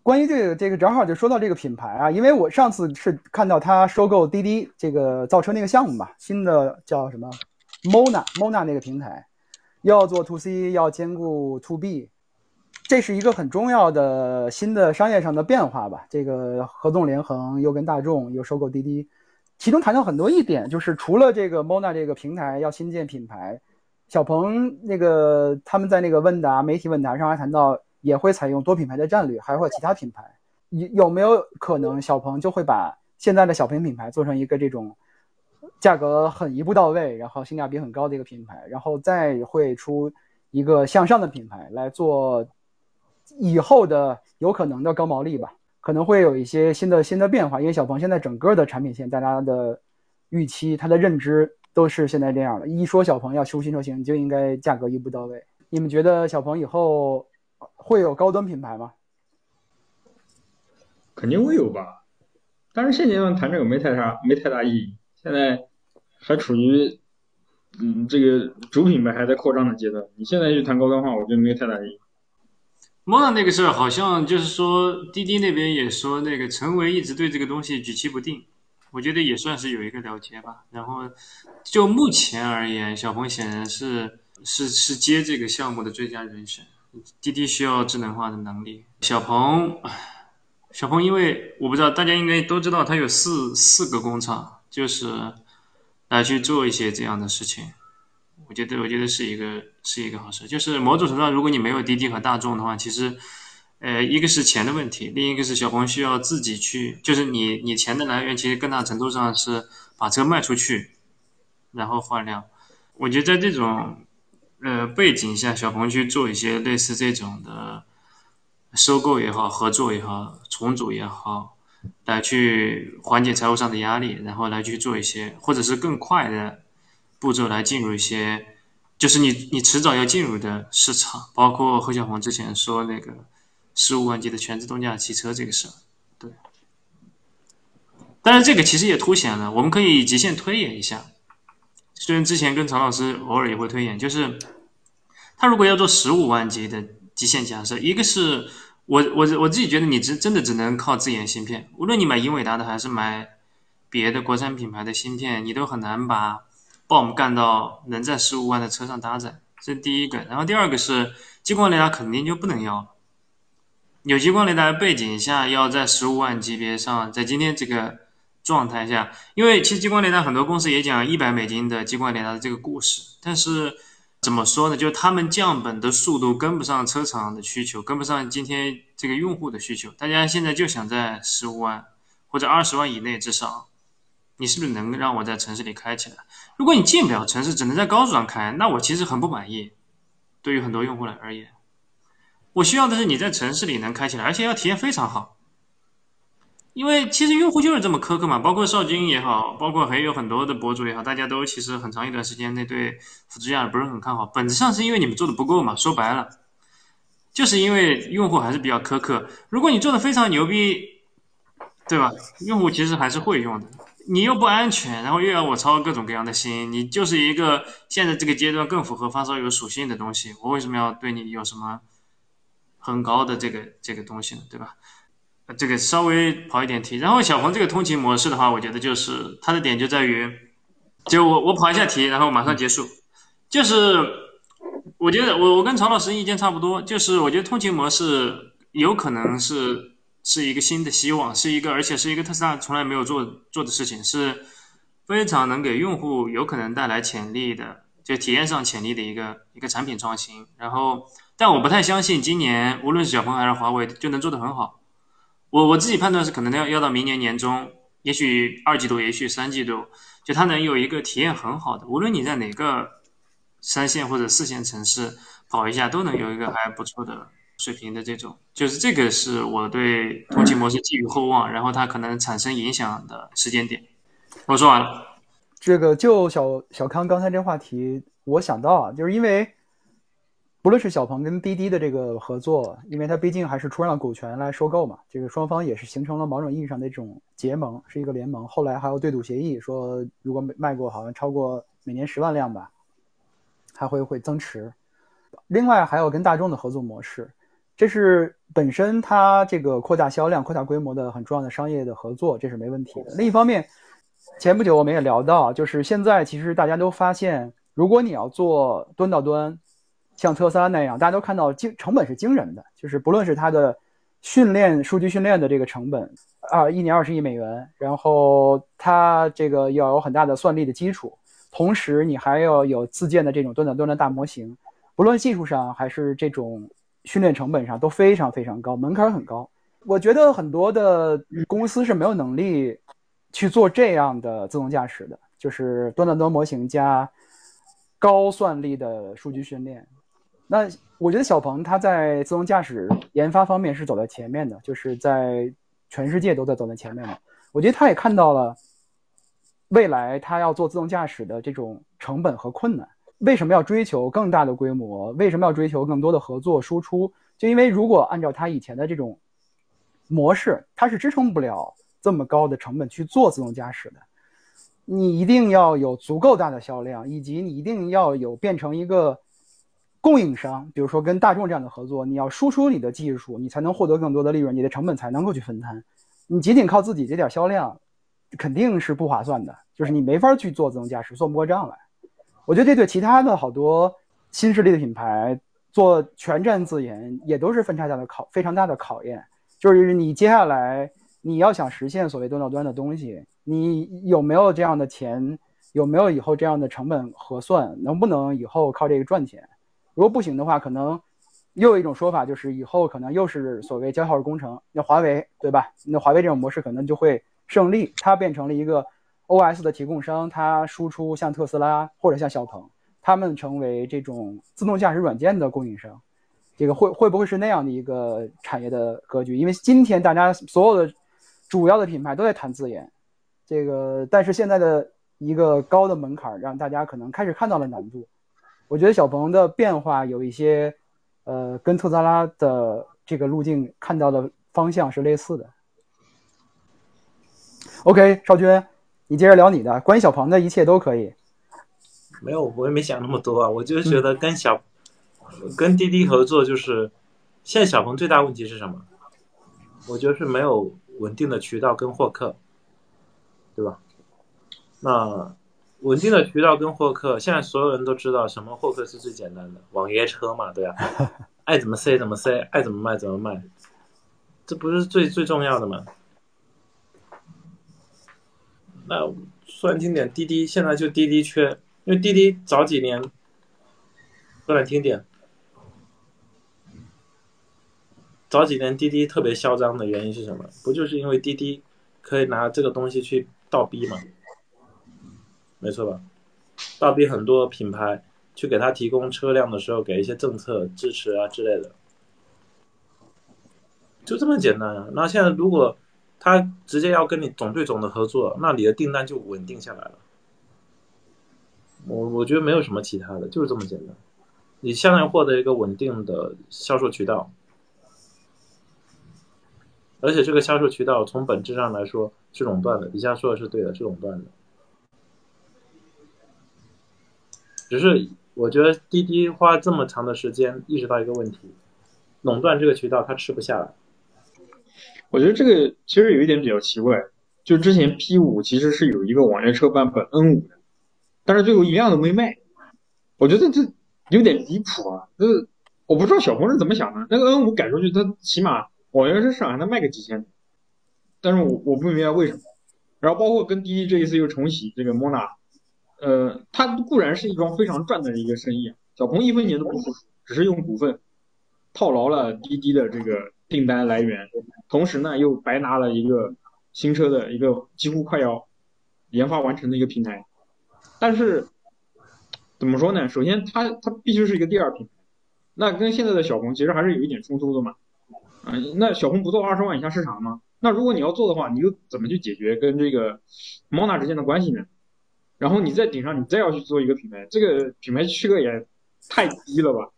关于这个这个正好就说到这个品牌啊，因为我上次是看到他收购滴滴这个造车那个项目吧，新的叫什么 Mona Mona 那个平台，要做 to C，要兼顾 to B，这是一个很重要的新的商业上的变化吧。这个合纵连横，又跟大众又收购滴滴，其中谈到很多一点，就是除了这个 Mona 这个平台要新建品牌，小鹏那个他们在那个问答媒体问答上还谈到。也会采用多品牌的战略，还会有其他品牌，有有没有可能小鹏就会把现在的小鹏品牌做成一个这种价格很一步到位，然后性价比很高的一个品牌，然后再会出一个向上的品牌来做以后的有可能的高毛利吧？可能会有一些新的新的变化，因为小鹏现在整个的产品线，大家的预期、它的认知都是现在这样的。一说小鹏要出新车型，就应该价格一步到位。你们觉得小鹏以后？会有高端品牌吗？肯定会有吧，但是现阶段谈这个没太啥没太大意义。现在还处于嗯这个主品牌还在扩张的阶段，你现在去谈高端化，我觉得没有太大意义。莫纳那个事儿好像就是说滴滴那边也说那个陈维一直对这个东西举棋不定，我觉得也算是有一个了结吧。然后就目前而言，小鹏显然是是是接这个项目的最佳人选。滴滴需要智能化的能力，小鹏，小鹏，因为我不知道大家应该都知道，它有四四个工厂，就是来去做一些这样的事情。我觉得，我觉得是一个是一个好事。就是某种程度上，如果你没有滴滴和大众的话，其实，呃，一个是钱的问题，另一个是小鹏需要自己去，就是你你钱的来源，其实更大程度上是把车卖出去，然后换量。我觉得在这种。呃，背景下，小鹏去做一些类似这种的收购也好、合作也好、重组也好，来去缓解财务上的压力，然后来去做一些，或者是更快的步骤来进入一些，就是你你迟早要进入的市场，包括何小鹏之前说那个十五万级的全自动驾汽车这个事儿，对。但是这个其实也凸显了，我们可以极限推演一下。虽然之前跟常老师偶尔也会推演，就是他如果要做十五万级的极限假设，一个是我我我自己觉得你只真的只能靠自研芯片，无论你买英伟达的还是买别的国产品牌的芯片，你都很难把帮我们干到能在十五万的车上搭载。这是第一个，然后第二个是激光雷达肯定就不能要，有激光雷达的背景下要在十五万级别上，在今天这个状态下，因为其实激光雷达很多公司也讲一百美金的激光雷达的这个故事，但是怎么说呢？就是他们降本的速度跟不上车厂的需求，跟不上今天这个用户的需求。大家现在就想在十五万或者二十万以内，至少你是不是能让我在城市里开起来？如果你进不了城市，只能在高速上开，那我其实很不满意。对于很多用户来而言，我需要的是你在城市里能开起来，而且要体验非常好。因为其实用户就是这么苛刻嘛，包括少军也好，包括还有很多的博主也好，大家都其实很长一段时间内对辅助驾驶不是很看好。本质上是因为你们做的不够嘛，说白了，就是因为用户还是比较苛刻。如果你做的非常牛逼，对吧？用户其实还是会用的。你又不安全，然后又要我操各种各样的心，你就是一个现在这个阶段更符合发烧友属性的东西，我为什么要对你有什么很高的这个这个东西呢？对吧？这个稍微跑一点题，然后小鹏这个通勤模式的话，我觉得就是它的点就在于，就我我跑一下题，然后马上结束，就是我觉得我我跟曹老师意见差不多，就是我觉得通勤模式有可能是是一个新的希望，是一个而且是一个特斯拉从来没有做做的事情，是非常能给用户有可能带来潜力的，就体验上潜力的一个一个产品创新。然后，但我不太相信今年无论是小鹏还是华为就能做得很好。我我自己判断是可能要要到明年年中，也许二季度，也许三季度，就它能有一个体验很好的，无论你在哪个三线或者四线城市跑一下，都能有一个还不错的水平的这种，就是这个是我对通勤模式寄予厚望，然后它可能产生影响的时间点。我说完了。这个就小小康刚才这话题，我想到啊，就是因为不论是小鹏跟滴滴的这个合作，因为它毕竟还是出让股权来收购嘛，这个双方也是形成了某种意义上的这种结盟，是一个联盟。后来还有对赌协议，说如果卖过好像超过每年十万辆吧，还会会增持。另外还有跟大众的合作模式，这是本身它这个扩大销量、扩大规模的很重要的商业的合作，这是没问题的。另一方面，前不久我们也聊到，就是现在其实大家都发现，如果你要做端到端，像特斯拉那样，大家都看到惊成本是惊人的，就是不论是它的训练数据训练的这个成本啊，一年二十亿美元，然后它这个要有很大的算力的基础，同时你还要有自建的这种端到端的大模型，不论技术上还是这种训练成本上都非常非常高，门槛很高。我觉得很多的公司是没有能力去做这样的自动驾驶的，就是端到端模型加高算力的数据训练。那我觉得小鹏它在自动驾驶研发方面是走在前面的，就是在全世界都在走在前面的。我觉得他也看到了未来他要做自动驾驶的这种成本和困难。为什么要追求更大的规模？为什么要追求更多的合作输出？就因为如果按照他以前的这种模式，它是支撑不了这么高的成本去做自动驾驶的。你一定要有足够大的销量，以及你一定要有变成一个供应商，比如说跟大众这样的合作，你要输出你的技术，你才能获得更多的利润，你的成本才能够去分摊。你仅仅靠自己这点销量，肯定是不划算的，就是你没法去做自动驾驶，算不过账来。我觉得这对其他的好多新势力的品牌做全站自研也都是分差大的考非常大的考验。就是你接下来你要想实现所谓端到端的东西，你有没有这样的钱？有没有以后这样的成本核算？能不能以后靠这个赚钱？如果不行的话，可能又有一种说法，就是以后可能又是所谓叫号工程。那华为对吧？那华为这种模式可能就会胜利，它变成了一个 OS 的提供商，它输出像特斯拉或者像小鹏，他们成为这种自动驾驶软件的供应商。这个会会不会是那样的一个产业的格局？因为今天大家所有的主要的品牌都在谈自研，这个但是现在的一个高的门槛，让大家可能开始看到了难度。我觉得小鹏的变化有一些，呃，跟特斯拉的这个路径看到的方向是类似的。OK，少军，你接着聊你的，关于小鹏的一切都可以。没有，我也没想那么多啊，我就觉得跟小跟滴滴合作就是现在小鹏最大问题是什么？我觉得是没有稳定的渠道跟获客，对吧？那稳定的渠道跟获客，现在所有人都知道什么获客是最简单的，网约车嘛，对吧？爱怎么塞怎么塞，爱怎么卖怎么卖，这不是最最重要的吗？那说难听点，滴滴现在就滴滴缺，因为滴滴早几年，说难听点，早几年滴滴特别嚣张的原因是什么？不就是因为滴滴可以拿这个东西去倒逼吗？没错吧？倒逼很多品牌去给他提供车辆的时候，给一些政策支持啊之类的，就这么简单啊。那现在如果他直接要跟你总对总的合作，那你的订单就稳定下来了。我我觉得没有什么其他的，就是这么简单。你相当于获得一个稳定的销售渠道，而且这个销售渠道从本质上来说是垄断的。底下说的是对的，是垄断的。只是我觉得滴滴花这么长的时间意识到一个问题，垄断这个渠道它吃不下来。我觉得这个其实有一点比较奇怪，就之前 P 五其实是有一个网约车版本 N 五的，但是最后一辆都没卖。我觉得这有点离谱啊！这我不知道小鹏是怎么想的，那个 N 五改出去，它起码网约车市场还能卖个几千，但是我我不明白为什么。然后包括跟滴滴这一次又重启这个 Mona，呃，它固然是一桩非常赚的一个生意，小鹏一分钱都不付出，只是用股份套牢了滴滴的这个订单来源，同时呢又白拿了一个新车的一个几乎快要研发完成的一个平台。但是怎么说呢？首先它它必须是一个第二品牌，那跟现在的小鹏其实还是有一点冲突的嘛。嗯，那小鹏不做二十万以下市场吗？那如果你要做的话，你又怎么去解决跟这个 Mona 之间的关系呢？然后你在顶上，你再要去做一个品牌，这个品牌区隔也太低了吧？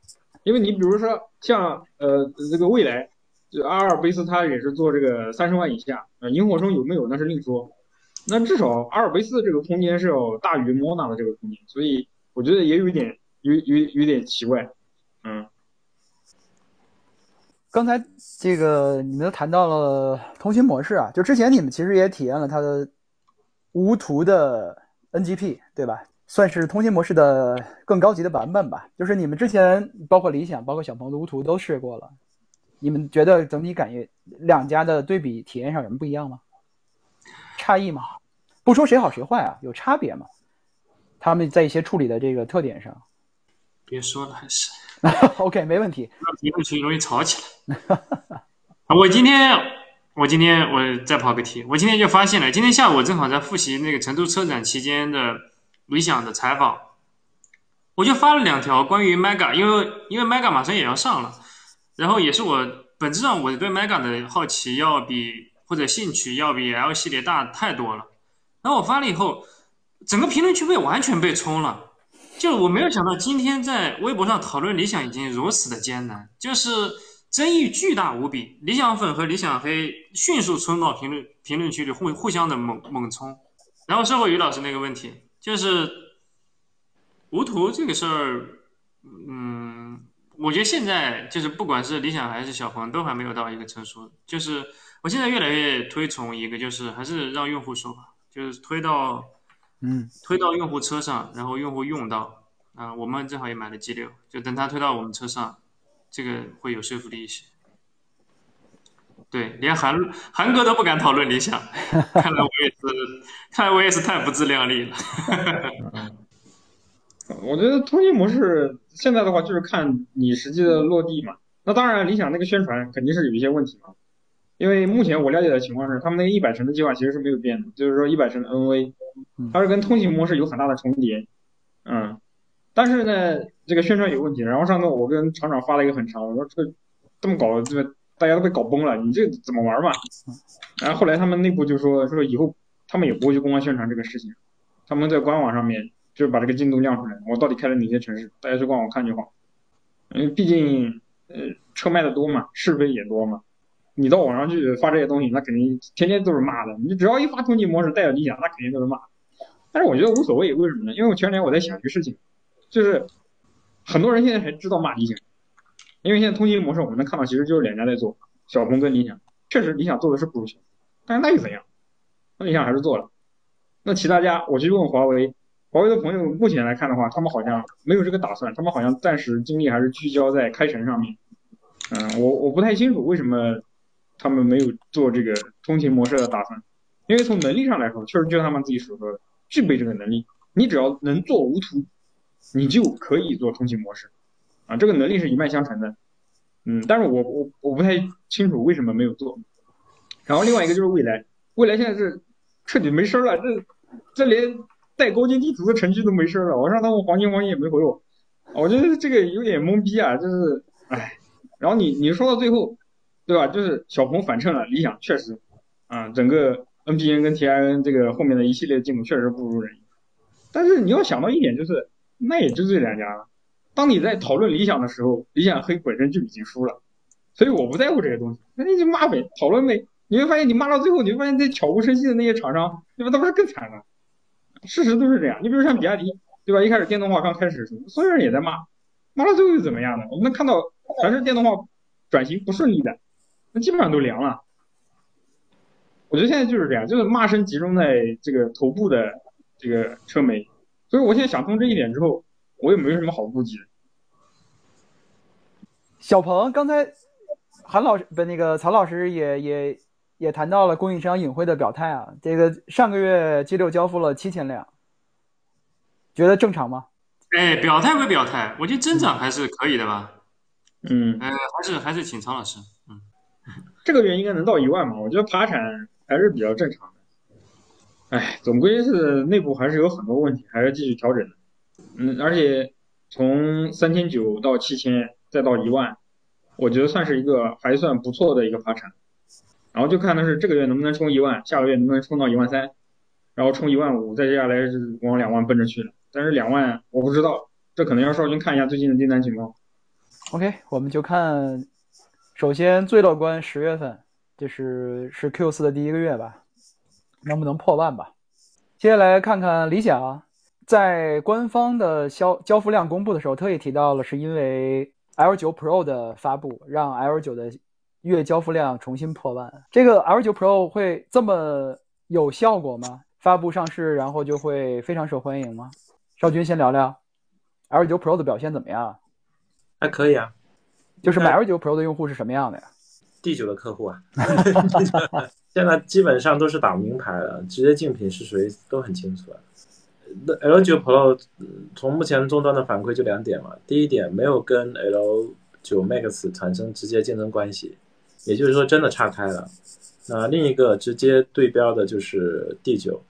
因为你比如说像呃这个未来，就阿尔卑斯，它也是做这个三十万以下，呃萤火虫有没有那是另说。那至少阿尔卑斯这个空间是要大于 Mona 的这个空间，所以我觉得也有一点有有有点奇怪，嗯。刚才这个你们都谈到了通勤模式啊，就之前你们其实也体验了它的无图的 NGP，对吧？算是通信模式的更高级的版本吧。就是你们之前包括理想、包括小鹏的无图都试过了，你们觉得整体感觉两家的对比体验上有什么不一样吗？差异吗？不说谁好谁坏啊，有差别吗？他们在一些处理的这个特点上。别说了，还是 OK，没问题。评论区容易吵起来。我今天，我今天我再跑个题，我今天就发现了，今天下午我正好在复习那个成都车展期间的理想的采访，我就发了两条关于 Mega，因为因为 Mega 马上也要上了，然后也是我本质上我对 Mega 的好奇要比或者兴趣要比 L 系列大太多了。然后我发了以后，整个评论区被完全被冲了。就我没有想到，今天在微博上讨论理想已经如此的艰难，就是争议巨大无比。理想粉和理想黑迅速冲到评论评论区里，互互相的猛猛冲。然后社会于老师那个问题，就是无图这个事儿，嗯，我觉得现在就是不管是理想还是小鹏，都还没有到一个成熟。就是我现在越来越推崇一个，就是还是让用户说吧，就是推到。嗯，推到用户车上，然后用户用到，啊，我们正好也买了 G 六，就等它推到我们车上，这个会有说服力一些。对，连韩韩哥都不敢讨论理想，看来我也是，看来我也是太不自量力了。我觉得通信模式现在的话就是看你实际的落地嘛。那当然，理想那个宣传肯定是有一些问题嘛，因为目前我了解的情况是，他们那个一百城的计划其实是没有变的，就是说一百城的 NV。它是跟通行模式有很大的重叠，嗯，但是呢，这个宣传有问题。然后上次我跟厂长发了一个很长，我说这个这么搞，这个大家都被搞崩了，你这怎么玩嘛？然后后来他们内部就说说以后他们也不会去公开宣传这个事情，他们在官网上面就是把这个进度亮出来，我到底开了哪些城市，大家去官网看就好。因为，毕竟呃车卖的多嘛，是非也多嘛。你到网上去发这些东西，那肯定天天都是骂的。你只要一发通缉模式带有理想，那肯定都是骂。但是我觉得无所谓，为什么呢？因为我前两天我在想一个事情，就是很多人现在还知道骂理想，因为现在通勤模式我们能看到，其实就是两家在做，小鹏跟理想。确实理想做的是不如小鹏，但是那又怎样？那理想还是做了。那其他家，我去问华为，华为的朋友目前来看的话，他们好像没有这个打算，他们好像暂时精力还是聚焦在开城上面。嗯，我我不太清楚为什么他们没有做这个通勤模式的打算，因为从能力上来说，确实就像他们自己所说的，具备这个能力，你只要能做无图，你就可以做通勤模式，啊，这个能力是一脉相承的。嗯，但是我我我不太清楚为什么没有做。然后另外一个就是未来，未来现在是彻底没声了，这这连带高精地图的程序都没声了，我让他们黄金黄金也没回我，我觉得这个有点懵逼啊，就是唉。然后你你说到最后，对吧？就是小鹏反衬了理想，确实，啊，整个 NPN 跟 TIN 这个后面的一系列进步确实不如人意。但是你要想到一点，就是那也就这两家了。当你在讨论理想的时候，理想黑本身就已经输了，所以我不在乎这些东西，那你就骂呗，讨论呗。你会发现，你骂到最后，你会发现这悄无声息的那些厂商，对吧？他不是更惨了？事实都是这样。你比如像比亚迪，对吧？一开始电动化刚开始的时候，所有人也在骂，骂到最后又怎么样呢？我们能看到。全是电动化转型不顺利的，那基本上都凉了。我觉得现在就是这样，就是骂声集中在这个头部的这个车媒，所以我现在想通这一点之后，我也没什么好顾忌的。小鹏刚才韩老师不那个曹老师也也也谈到了供应商隐晦的表态啊，这个上个月 G 六交付了七千辆，觉得正常吗？哎，表态归表态，我觉得增长还是可以的吧。嗯，呃，还是还是请曹老师。嗯，这个月应该能到一万吧？我觉得爬产还是比较正常的。哎，总归是内部还是有很多问题，还是继续调整的。嗯，而且从三千九到七千再到一万，我觉得算是一个还算不错的一个爬产。然后就看的是这个月能不能冲一万，下个月能不能冲到一万三，然后冲一万五，再接下来是往两万奔着去了。但是两万我不知道，这可能要少军看一下最近的订单情况。OK，我们就看，首先最乐观十月份，就是是 Q 四的第一个月吧，能不能破万吧？接下来看看理想，在官方的销交付量公布的时候，特意提到了是因为 L 九 Pro 的发布，让 L 九的月交付量重新破万。这个 L 九 Pro 会这么有效果吗？发布上市然后就会非常受欢迎吗？少军先聊聊 L 九 Pro 的表现怎么样？还可以啊，就是买 L 九 Pro 的用户是什么样的呀？D 九的客户啊，现在基本上都是打名牌了，直接竞品是谁都很清楚啊。那 L 九 Pro 从目前终端的反馈就两点嘛，第一点没有跟 L 九 Max 产生直接竞争关系，也就是说真的岔开了。那另一个直接对标的就是 D 九，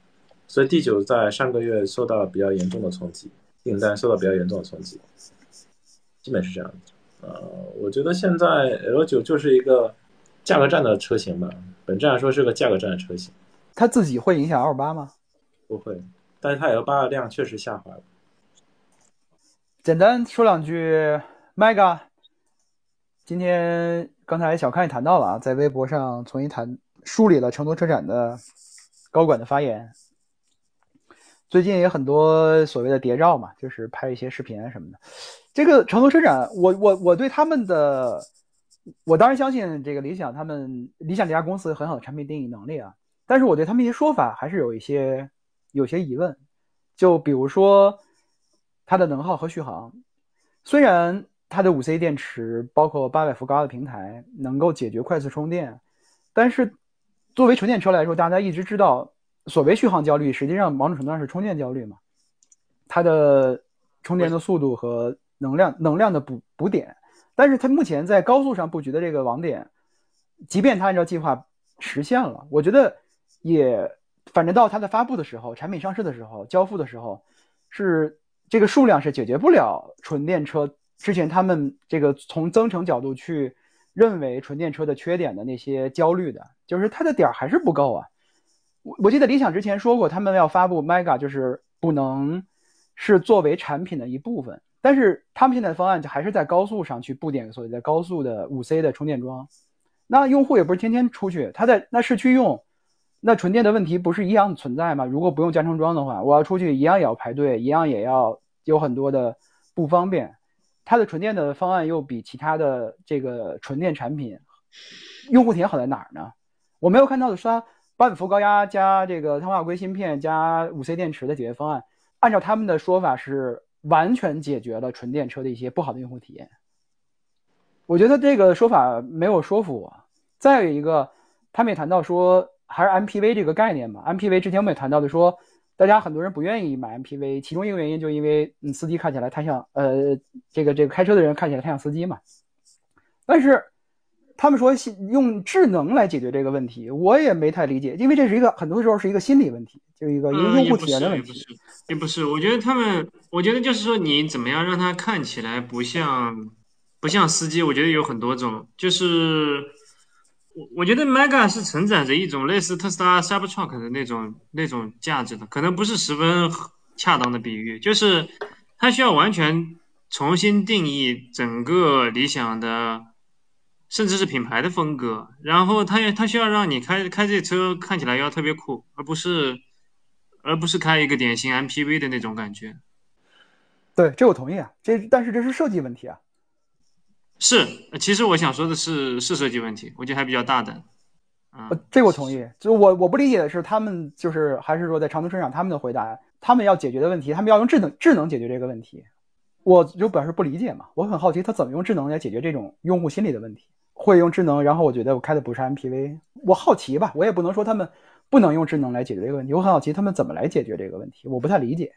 所以 D 九在上个月受到比较严重的冲击，订单受到比较严重的冲击。基本是这样子，呃，我觉得现在 L 九就是一个价格战的车型吧，本质上说是个价格战的车型。它自己会影响二八吗？不会，但是它 L 八的量确实下滑了。简单说两句，Mega，今天刚才小康也谈到了啊，在微博上重新谈梳理了成都车展的高管的发言。最近也很多所谓的谍照嘛，就是拍一些视频啊什么的。这个成都车展，我我我对他们的，我当然相信这个理想，他们理想这家公司很好的产品定义能力啊。但是我对他们一些说法还是有一些有些疑问。就比如说它的能耗和续航，虽然它的五 C 电池包括八百伏高的平台能够解决快速充电，但是作为纯电车来说，大家一直知道，所谓续航焦虑，实际上某种程度上是充电焦虑嘛。它的充电的速度和能量能量的补补点，但是它目前在高速上布局的这个网点，即便它按照计划实现了，我觉得也反正到它的发布的时候，产品上市的时候，交付的时候，是这个数量是解决不了纯电车之前他们这个从增程角度去认为纯电车的缺点的那些焦虑的，就是它的点儿还是不够啊。我我记得理想之前说过，他们要发布 Mega 就是不能是作为产品的一部分。但是他们现在的方案就还是在高速上去布点所谓的高速的五 C 的充电桩，那用户也不是天天出去，他在那市区用，那纯电的问题不是一样存在吗？如果不用加充桩的话，我要出去一样也要排队，一样也要有很多的不方便。它的纯电的方案又比其他的这个纯电产品用户体验好在哪儿呢？我没有看到的是它八百伏高压加这个碳化硅芯片加五 C 电池的解决方案，按照他们的说法是完全解决了纯电车的一些不好的用户体验。我觉得这个说法没有说服我。再有一个，他们也谈到说，还是 MPV 这个概念嘛。MPV 之前我们也谈到的说，大家很多人不愿意买 MPV，其中一个原因就因为嗯司机看起来太像呃这个这个开车的人看起来太像司机嘛。但是他们说用智能来解决这个问题，我也没太理解，因为这是一个很多时候是一个心理问题，就是一个一个用户体验的问题。也不是，也不是，我觉得他们，我觉得就是说你怎么样让它看起来不像不像司机，我觉得有很多种，就是。我我觉得 Mega 是承载着一种类似特斯拉 Cybertruck 的那种那种价值的，可能不是十分恰当的比喻，就是它需要完全重新定义整个理想的，甚至是品牌的风格，然后它它需要让你开开这车看起来要特别酷，而不是而不是开一个典型 MPV 的那种感觉。对，这我同意啊，这但是这是设计问题啊。是，其实我想说的是，是设计问题，我觉得还比较大的。啊，这我同意。就我我不理解的是，他们就是还是说在长途车上他们的回答，他们要解决的问题，他们要用智能智能解决这个问题，我就表示不理解嘛。我很好奇，他怎么用智能来解决这种用户心理的问题？会用智能，然后我觉得我开的不是 MPV，我好奇吧，我也不能说他们不能用智能来解决这个问题。我很好奇他们怎么来解决这个问题，我不太理解。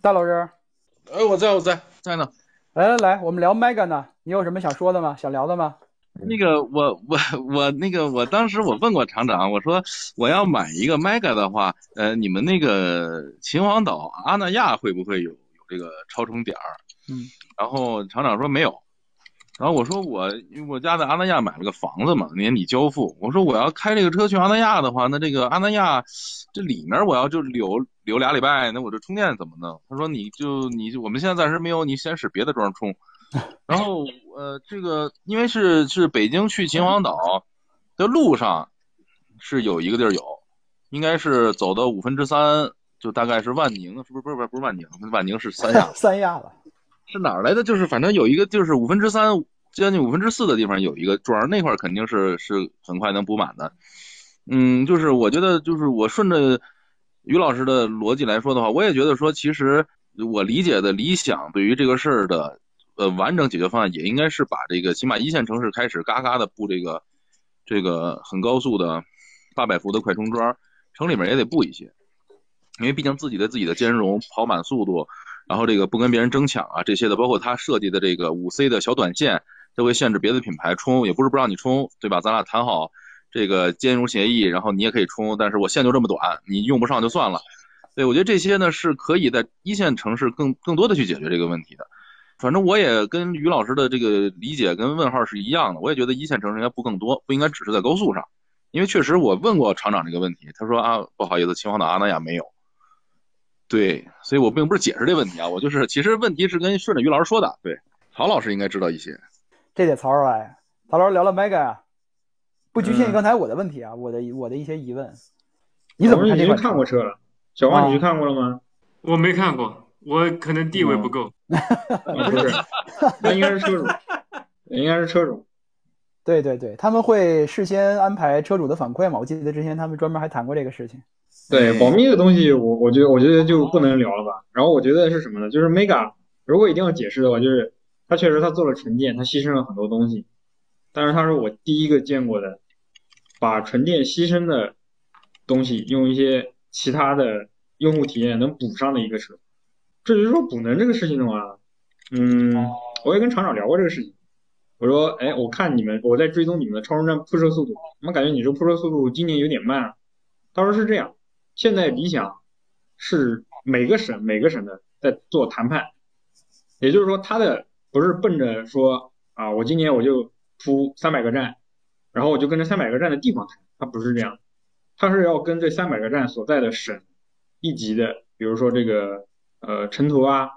大老师，哎，我在我在在呢。来来来，我们聊 Mega 呢，你有什么想说的吗？想聊的吗？那个我我我那个我当时我问过厂长，我说我要买一个 Mega 的话，呃，你们那个秦皇岛阿那亚会不会有有这个超充点儿？嗯，然后厂长说没有。然后我说我因为我家在阿那亚买了个房子嘛，年底交付。我说我要开这个车去阿那亚的话，那这个阿那亚这里面我要就留留俩礼拜，那我这充电怎么弄？他说你就你我们现在暂时没有，你先使别的桩充。然后呃这个因为是是北京去秦皇岛的路上是有一个地儿有，应该是走到五分之三，就大概是万宁，是不是不是不是不是万宁，万宁是三亚 三亚了。是哪儿来的？就是反正有一个，就是五分之三，将近五分之四的地方有一个桩，那块肯定是是很快能补满的。嗯，就是我觉得，就是我顺着于老师的逻辑来说的话，我也觉得说，其实我理解的理想对于这个事儿的呃完整解决方案，也应该是把这个起码一线城市开始嘎嘎的布这个这个很高速的八百伏的快充桩，城里面也得布一些，因为毕竟自己的自己的兼容跑满速度。然后这个不跟别人争抢啊，这些的，包括他设计的这个五 C 的小短线，都会限制别的品牌充，也不是不让你充，对吧？咱俩谈好这个兼容协议，然后你也可以充，但是我线就这么短，你用不上就算了。对，我觉得这些呢是可以在一线城市更更多的去解决这个问题的。反正我也跟于老师的这个理解跟问号是一样的，我也觉得一线城市应该不更多，不应该只是在高速上，因为确实我问过厂长这个问题，他说啊，不好意思，秦皇岛阿那亚没有。对，所以我并不是解释这问题啊，我就是其实问题是跟顺着于老师说的。对，曹老师应该知道一些，这得曹老师来。曹老师聊聊 Mega 啊，不局限于刚才我的问题啊，我的我的一些疑问。你怎么看这款？看过车了，小王你去看过了吗？我没看过，我可能地位不够。不是，那应该是车主，应该是车主。对对对，他们会事先安排车主的反馈嘛？我记得之前他们专门还谈过这个事情。对保密的东西，我我觉得我觉得就不能聊了吧。然后我觉得是什么呢？就是 Mega 如果一定要解释的话，就是它确实它做了纯电，它牺牲了很多东西。但是它是我第一个见过的，把纯电牺牲的东西用一些其他的用户体验能补上的一个车。至于说补能这个事情的话，嗯，我也跟厂长聊过这个事情。我说，哎，我看你们我在追踪你们的超充站铺设速度，我们感觉你这铺设速度今年有点慢。他说是这样。现在理想是每个省每个省的在做谈判，也就是说，他的不是奔着说啊，我今年我就铺三百个站，然后我就跟着三百个站的地方谈，他不是这样，他是要跟这三百个站所在的省一级的，比如说这个呃城投啊，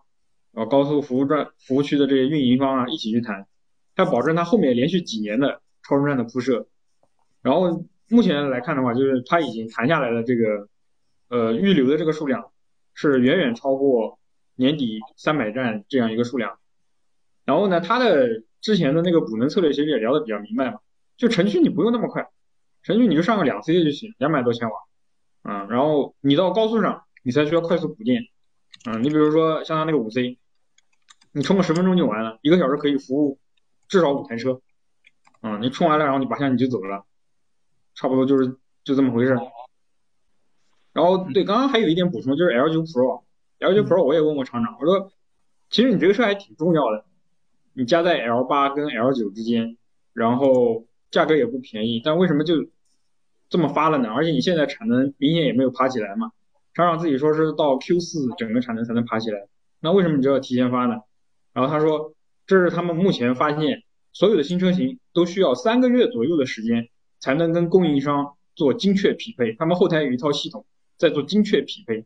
然后高速服务站服务区的这些运营方啊一起去谈，他保证他后面连续几年的超充站的铺设，然后目前来看的话，就是他已经谈下来的这个。呃，预留的这个数量是远远超过年底三百站这样一个数量。然后呢，它的之前的那个补能策略其实也聊得比较明白嘛，就城区你不用那么快，城区你就上个两 C 就行，两百多千瓦，嗯，然后你到高速上你才需要快速补电，嗯，你比如说像它那个五 C，你充个十分钟就完了，一个小时可以服务至少五台车，嗯，你充完了然后你拔下你就走了，差不多就是就这么回事。然后对，刚刚还有一点补充，就是 L 九 Pro，L 九 Pro 我也问过厂长，我说其实你这个车还挺重要的，你加在 L 八跟 L 九之间，然后价格也不便宜，但为什么就这么发了呢？而且你现在产能明显也没有爬起来嘛，厂长自己说是到 Q 四整个产能才能爬起来，那为什么你就要提前发呢？然后他说这是他们目前发现所有的新车型都需要三个月左右的时间才能跟供应商做精确匹配，他们后台有一套系统在做精确匹配，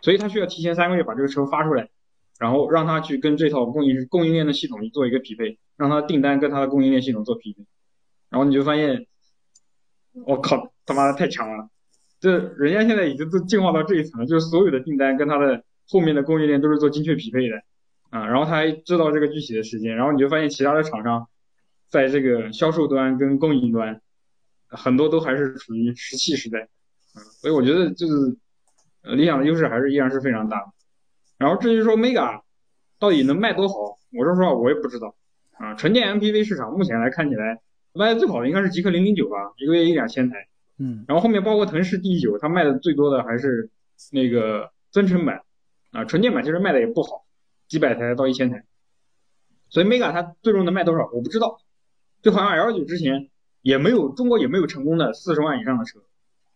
所以他需要提前三个月把这个车发出来，然后让他去跟这套供应供应链的系统做一个匹配，让他订单跟他的供应链系统做匹配，然后你就发现，我靠，他妈的太强了，这人家现在已经都进化到这一层了，就是所有的订单跟他的后面的供应链都是做精确匹配的。啊，然后他还知道这个具体的时间，然后你就发现其他的厂商在这个销售端跟供应端很多都还是处于石器时代，嗯，所以我觉得就是呃理想的优势还是依然是非常大的。然后至于说 Mega 到底能卖多好，我说实话我也不知道啊。纯电 MPV 市场目前来看起来卖的最好的应该是极氪零零九吧，一个月一两千台，嗯，然后后面包括腾势 D 九，它卖的最多的还是那个增程版啊，纯电版其实卖的也不好。几百台到一千台，所以 Mega 它最终能卖多少我不知道，就好像 L 九之前也没有中国也没有成功的四十万以上的车，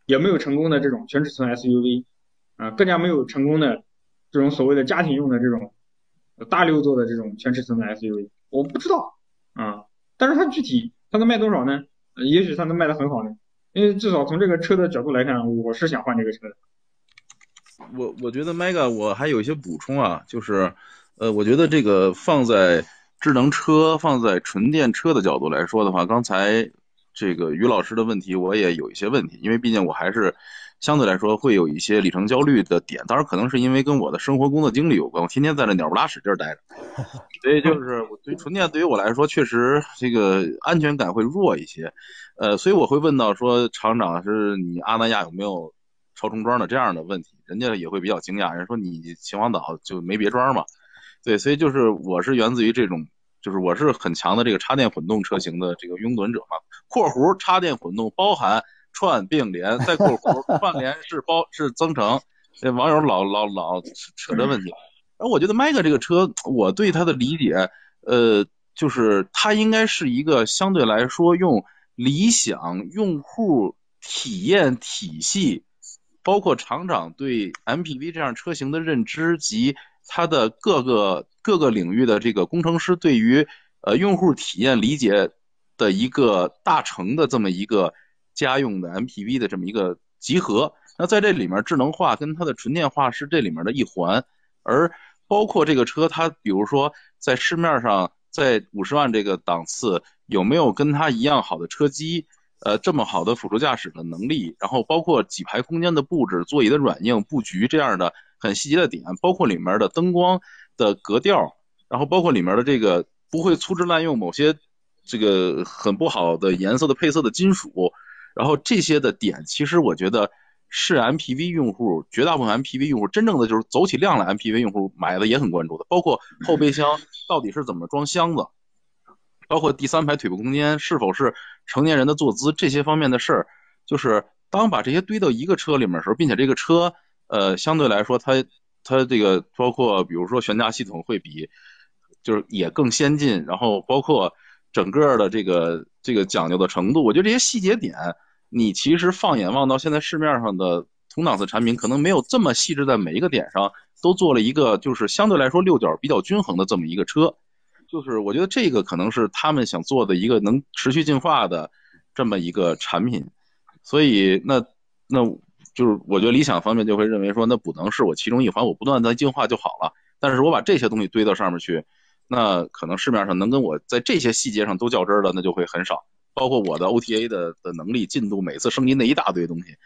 也没有成功的这种全尺寸 SUV，啊，更加没有成功的这种所谓的家庭用的这种大六座的这种全尺寸的 SUV，我不知道啊，但是它具体它能卖多少呢？也许它能卖的很好呢，因为至少从这个车的角度来看，我是想换这个车的。我我觉得 Mega 我还有一些补充啊，就是呃，我觉得这个放在智能车、放在纯电车的角度来说的话，刚才这个于老师的问题我也有一些问题，因为毕竟我还是相对来说会有一些里程焦虑的点，当然可能是因为跟我的生活工作经历有关，我天天在这鸟不拉屎地儿待着，所以就是我对纯电对于我来说确实这个安全感会弱一些，呃，所以我会问到说厂长是你阿那亚有没有超充桩的这样的问题，人家也会比较惊讶，人说你秦皇岛就没别桩嘛。对，所以就是我是源自于这种，就是我是很强的这个插电混动车型的这个拥趸者嘛。括弧插电混动包含串并联，再括弧 串联是包是增程。这网友老老老扯这问题。而我觉得 Mega 这个车，我对它的理解，呃，就是它应该是一个相对来说用理想用户体验体系，包括厂长对 MPV 这样车型的认知及。它的各个各个领域的这个工程师对于呃用户体验理解的一个大成的这么一个家用的 MPV 的这么一个集合，那在这里面智能化跟它的纯电化是这里面的一环，而包括这个车它比如说在市面上在五十万这个档次有没有跟它一样好的车机，呃这么好的辅助驾驶的能力，然后包括几排空间的布置、座椅的软硬布局这样的。很细节的点，包括里面的灯光的格调，然后包括里面的这个不会粗制滥用某些这个很不好的颜色的配色的金属，然后这些的点，其实我觉得是 MPV 用户绝大部分 MPV 用户真正的就是走起量来，MPV 用户买的也很关注的，包括后备箱到底是怎么装箱子，包括第三排腿部空间是否是成年人的坐姿这些方面的事儿，就是当把这些堆到一个车里面的时候，并且这个车。呃，相对来说，它它这个包括比如说悬架系统会比就是也更先进，然后包括整个的这个这个讲究的程度，我觉得这些细节点，你其实放眼望到现在市面上的同档次产品，可能没有这么细致，在每一个点上都做了一个就是相对来说六角比较均衡的这么一个车，就是我觉得这个可能是他们想做的一个能持续进化的这么一个产品，所以那那。就是我觉得理想方面就会认为说，那不能是我其中一环，我不断在进化就好了。但是我把这些东西堆到上面去，那可能市面上能跟我在这些细节上都较真的，那就会很少。包括我的 OTA 的的能力进度，每次升级那一大堆东西，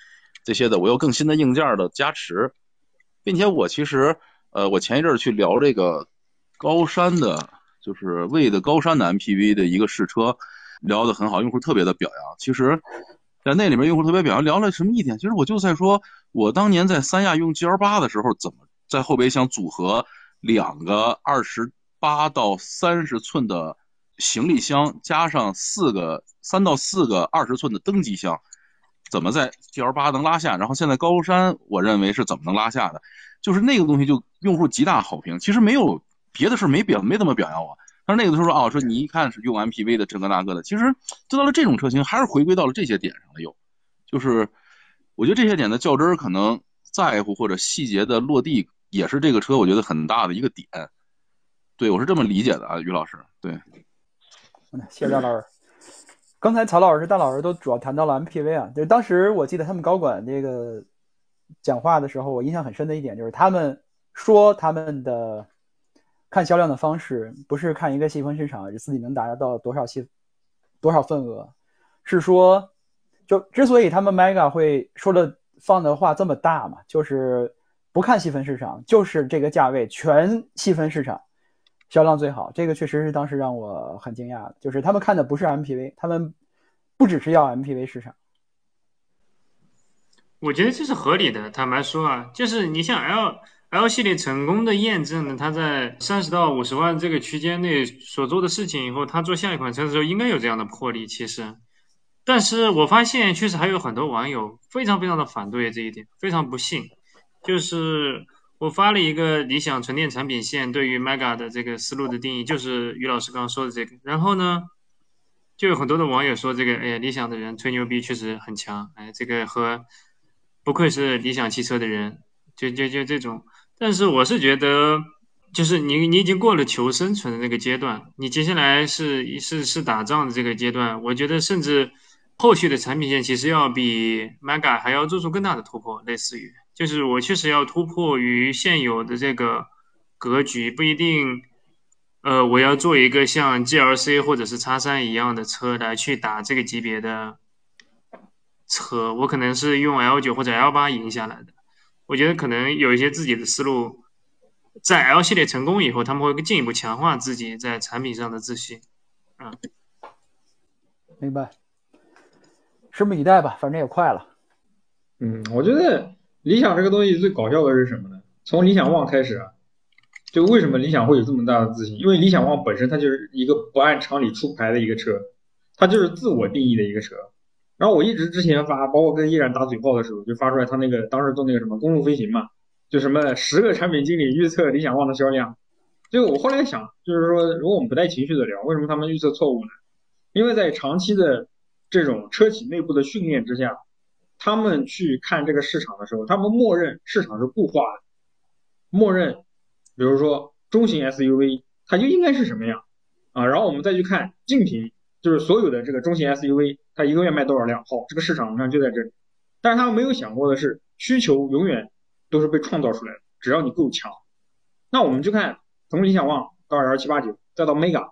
这些的我有更新的硬件的加持，并且我其实呃，我前一阵去聊这个高山的就是魏的高山的 MPV 的一个试车，聊得很好，用户特别的表扬。其实，在那里面用户特别表扬，聊了什么一点？其实我就在说，我当年在三亚用 GL 八的时候，怎么在后备箱组合两个二十八到三十寸的行李箱，加上四个三到四个二十寸的登机箱，怎么在 GL 八能拉下？然后现在高山，我认为是怎么能拉下的？就是那个东西就用户极大好评。其实没有别的事没表没怎么表扬我，但是那个时候说哦，说你一看是用 MPV 的这个那个的，其实做到了这种车型，还是回归到了这些点上了又。就是我觉得这些点的较真儿，可能在乎或者细节的落地，也是这个车我觉得很大的一个点。对我是这么理解的啊，于老师。对，谢谢大老师。刚才曹老师、大老师都主要谈到了 MPV 啊，就是当时我记得他们高管这个讲话的时候，我印象很深的一点就是他们说他们的看销量的方式不是看一个细分市场自己能达到多少细多少份额，是说就之所以他们 Mega 会说的放的话这么大嘛，就是不看细分市场，就是这个价位全细分市场。销量最好，这个确实是当时让我很惊讶的，就是他们看的不是 MPV，他们不只是要 MPV 市场。我觉得这是合理的。坦白说啊，就是你像 L L 系列成功的验证了它在三十到五十万这个区间内所做的事情以后，它做下一款车的时候应该有这样的魄力。其实，但是我发现确实还有很多网友非常非常的反对这一点，非常不幸，就是。我发了一个理想纯电产品线对于 Mega 的这个思路的定义，就是于老师刚刚说的这个。然后呢，就有很多的网友说这个，哎呀，理想的人吹牛逼确实很强，哎，这个和不愧是理想汽车的人，就就就这种。但是我是觉得，就是你你已经过了求生存的那个阶段，你接下来是是是打仗的这个阶段。我觉得甚至后续的产品线其实要比 Mega 还要做出更大的突破，类似于。就是我确实要突破于现有的这个格局，不一定，呃，我要做一个像 GLC 或者是叉三一样的车来去打这个级别的车，我可能是用 L 九或者 L 八赢下来的。我觉得可能有一些自己的思路，在 L 系列成功以后，他们会进一步强化自己在产品上的自信。嗯，明白，拭目以待吧，反正也快了。嗯，我觉得。理想这个东西最搞笑的是什么呢？从理想 ONE 开始啊，就为什么理想会有这么大的自信？因为理想 ONE 本身它就是一个不按常理出牌的一个车，它就是自我定义的一个车。然后我一直之前发，包括跟依然打嘴炮的时候，就发出来他那个当时做那个什么公路飞行嘛，就什么十个产品经理预测理想 ONE 的销量。就我后来想，就是说如果我们不带情绪的聊，为什么他们预测错误呢？因为在长期的这种车企内部的训练之下。他们去看这个市场的时候，他们默认市场是固化的，默认，比如说中型 SUV 它就应该是什么样啊？然后我们再去看竞品，就是所有的这个中型 SUV 它一个月卖多少辆？好，这个市场上就在这里。但是他们没有想过的是，需求永远都是被创造出来的，只要你够强。那我们就看从理想 ONE 到 L 七八九再到 Mega，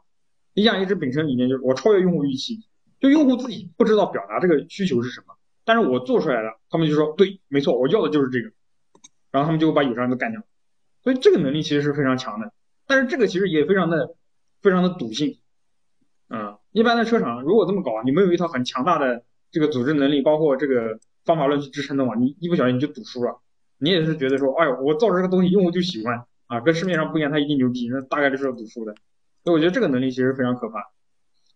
理想一直秉承理念就是我超越用户预期，就用户自己不知道表达这个需求是什么。但是我做出来了，他们就说对，没错，我要的就是这个，然后他们就把友商人都干掉，所以这个能力其实是非常强的。但是这个其实也非常的非常的赌性，嗯，一般的车厂如果这么搞，你没有一套很强大的这个组织能力，包括这个方法论去支撑的话，你一不小心你就赌输了。你也是觉得说，哎呦，我造这个东西用户就喜欢啊，跟市面上不一样，它一定牛逼，那大概率是要赌输的。所以我觉得这个能力其实非常可怕。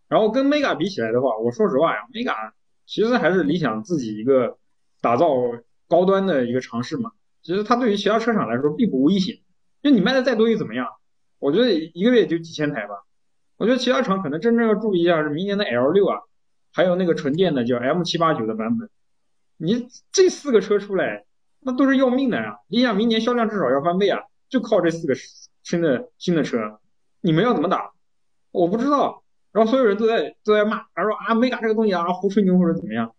然后跟 Mega 比起来的话，我说实话呀，Mega。其实还是理想自己一个打造高端的一个尝试嘛。其实它对于其他车厂来说并不危险，就你卖的再多又怎么样？我觉得一个月也就几千台吧。我觉得其他厂可能真正要注意一下是明年的 L 六啊，还有那个纯电的叫 M 七八九的版本。你这四个车出来，那都是要命的呀！理想明年销量至少要翻倍啊，就靠这四个新的新的车，你们要怎么打？我不知道。然后所有人都在都在骂，他说啊，Mega 这个东西啊，胡吹牛或者怎么样？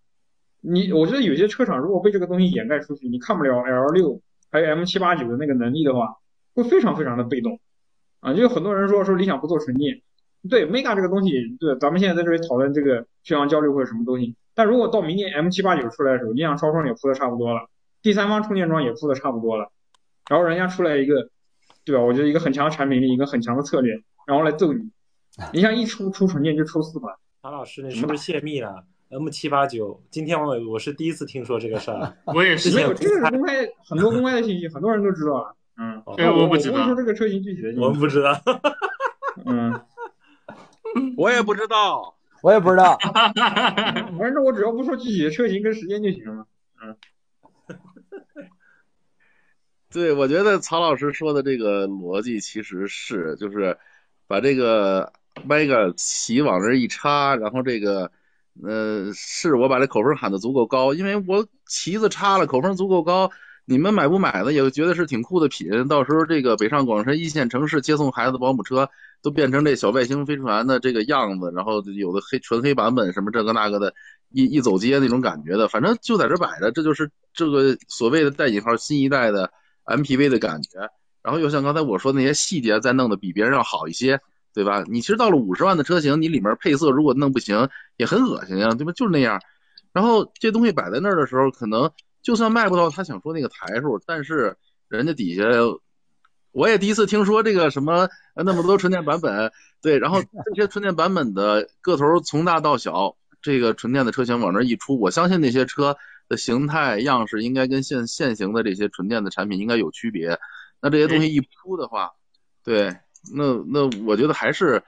你我觉得有些车厂如果被这个东西掩盖出去，你看不了 L 六还有 M 七八九的那个能力的话，会非常非常的被动啊。就有很多人说说理想不做纯电，对 Mega 这个东西，对咱们现在在这里讨论这个续航焦虑或者什么东西，但如果到明年 M 七八九出来的时候，理想超充也铺的差不多了，第三方充电桩也铺的差不多了，然后人家出来一个，对吧？我觉得一个很强的产品力，一个很强的策略。然后来揍你。你像一出出纯电就出四款，曹老师，你是不是泄密了？M 七八九，今天我我是第一次听说这个事儿。我也是没有这个是公开很多公开的信息，很多人都知道了。嗯，这个我不知道我说这个车型具体的信息。我们不知道。嗯，我也不知道。我也不知道。反正我只要不说具体的车型跟时间就行了嘛。嗯。对，我觉得曹老师说的这个逻辑其实是，就是把这个 Mega 旗往这一插，然后这个，呃，是我把这口风喊得足够高，因为我旗子插了，口风足够高，你们买不买呢？也觉得是挺酷的品。到时候这个北上广深一线城市接送孩子保姆车都变成这小外星飞船的这个样子，然后有的黑纯黑版本什么这个那个的，一一走街那种感觉的，反正就在这摆着，这就是这个所谓的带引号新一代的。MPV 的感觉，然后又像刚才我说那些细节再弄得比别人要好一些，对吧？你其实到了五十万的车型，你里面配色如果弄不行，也很恶心呀，对吧？就是那样。然后这东西摆在那儿的时候，可能就算卖不到他想说那个台数，但是人家底下我也第一次听说这个什么那么多纯电版本，对，然后 这些纯电版本的个头从大到小，这个纯电的车型往那一出，我相信那些车。的形态样式应该跟现现行的这些纯电的产品应该有区别，那这些东西一出的话，对，那那我觉得还是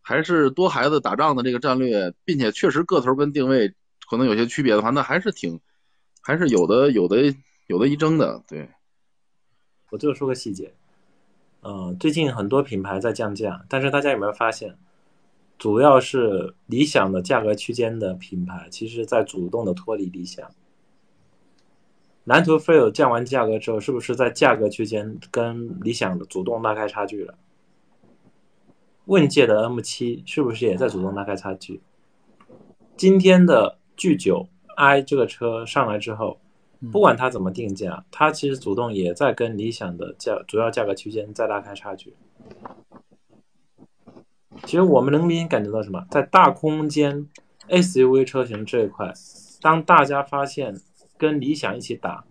还是多孩子打仗的这个战略，并且确实个头跟定位可能有些区别的话，那还是挺还是有的有的有的一争的。对，我最后说个细节，嗯，最近很多品牌在降价，但是大家有没有发现，主要是理想的价格区间的品牌，其实在主动的脱离理想。蓝图 Feel 降完价格之后，是不是在价格区间跟理想的主动拉开差距了？问界的 M7 是不是也在主动拉开差距？今天的 G9i 这个车上来之后，不管它怎么定价，它其实主动也在跟理想的价主要价格区间在拉开差距。其实我们能明显感觉到什么？在大空间 SUV 车型这一块，当大家发现。跟理想一起打，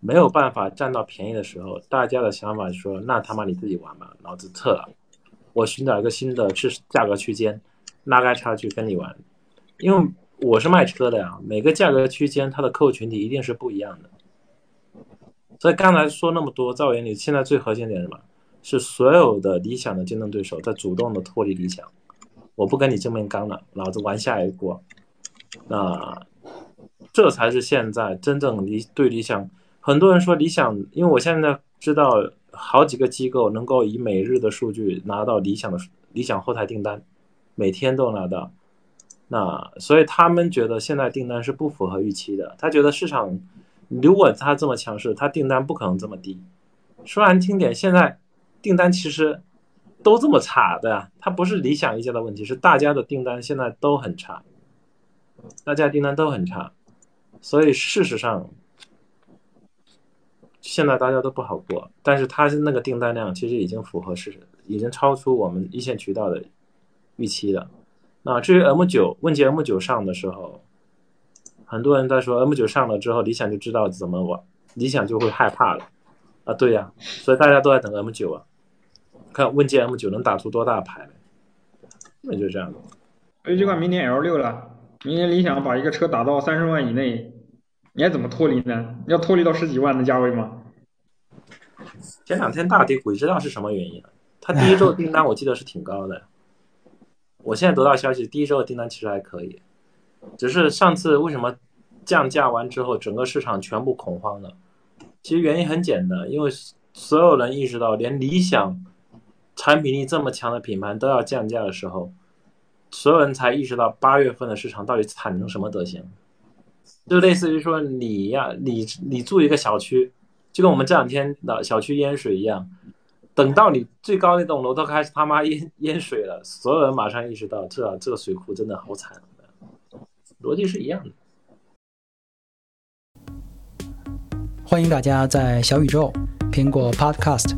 没有办法占到便宜的时候，大家的想法是说：那他妈你自己玩吧，老子撤了，我寻找一个新的是价格区间，拉开差距跟你玩。因为我是卖车的呀，每个价格区间它的客户群体一定是不一样的。所以刚才说那么多，在我眼里，现在最核心点是什么？是所有的理想的竞争对手在主动的脱离理想，我不跟你正面刚了，老子玩下一锅。那。这才是现在真正理对理想。很多人说理想，因为我现在知道好几个机构能够以每日的数据拿到理想的理想后台订单，每天都拿到。那所以他们觉得现在订单是不符合预期的。他觉得市场如果他这么强势，他订单不可能这么低。说难听点，现在订单其实都这么差的，它不是理想一家的问题，是大家的订单现在都很差，大家订单都很差。所以事实上，现在大家都不好过，但是它那个订单量其实已经符合事实，已经超出我们一线渠道的预期了。那至于 M 九，问界 M 九上的时候，很多人在说 M 九上了之后，理想就知道怎么玩，理想就会害怕了。啊，对呀，所以大家都在等 M 九啊，看问界 M 九能打出多大牌来，那就这样子。哎，就看明年 L 六了。明年理想把一个车打到三十万以内，你还怎么脱离呢？要脱离到十几万的价位吗？前两天大跌，鬼知道是什么原因。他第一周 订单我记得是挺高的。我现在得到消息，第一周的订单其实还可以，只是上次为什么降价完之后整个市场全部恐慌了？其实原因很简单，因为所有人意识到，连理想产品力这么强的品牌都要降价的时候。所有人才意识到八月份的市场到底惨成什么德行，就类似于说你呀，你你住一个小区，就跟我们这两天的小区淹水一样，等到你最高那栋楼都开始他妈淹淹水了，所有人马上意识到这这个水库真的好惨，逻辑是一样的。欢迎大家在小宇宙、苹果 Podcast、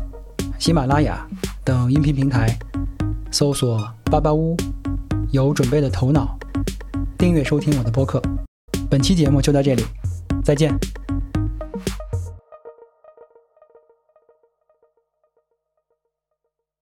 喜马拉雅等音频平台搜索“巴巴屋”。有准备的头脑，订阅收听我的播客。本期节目就到这里，再见。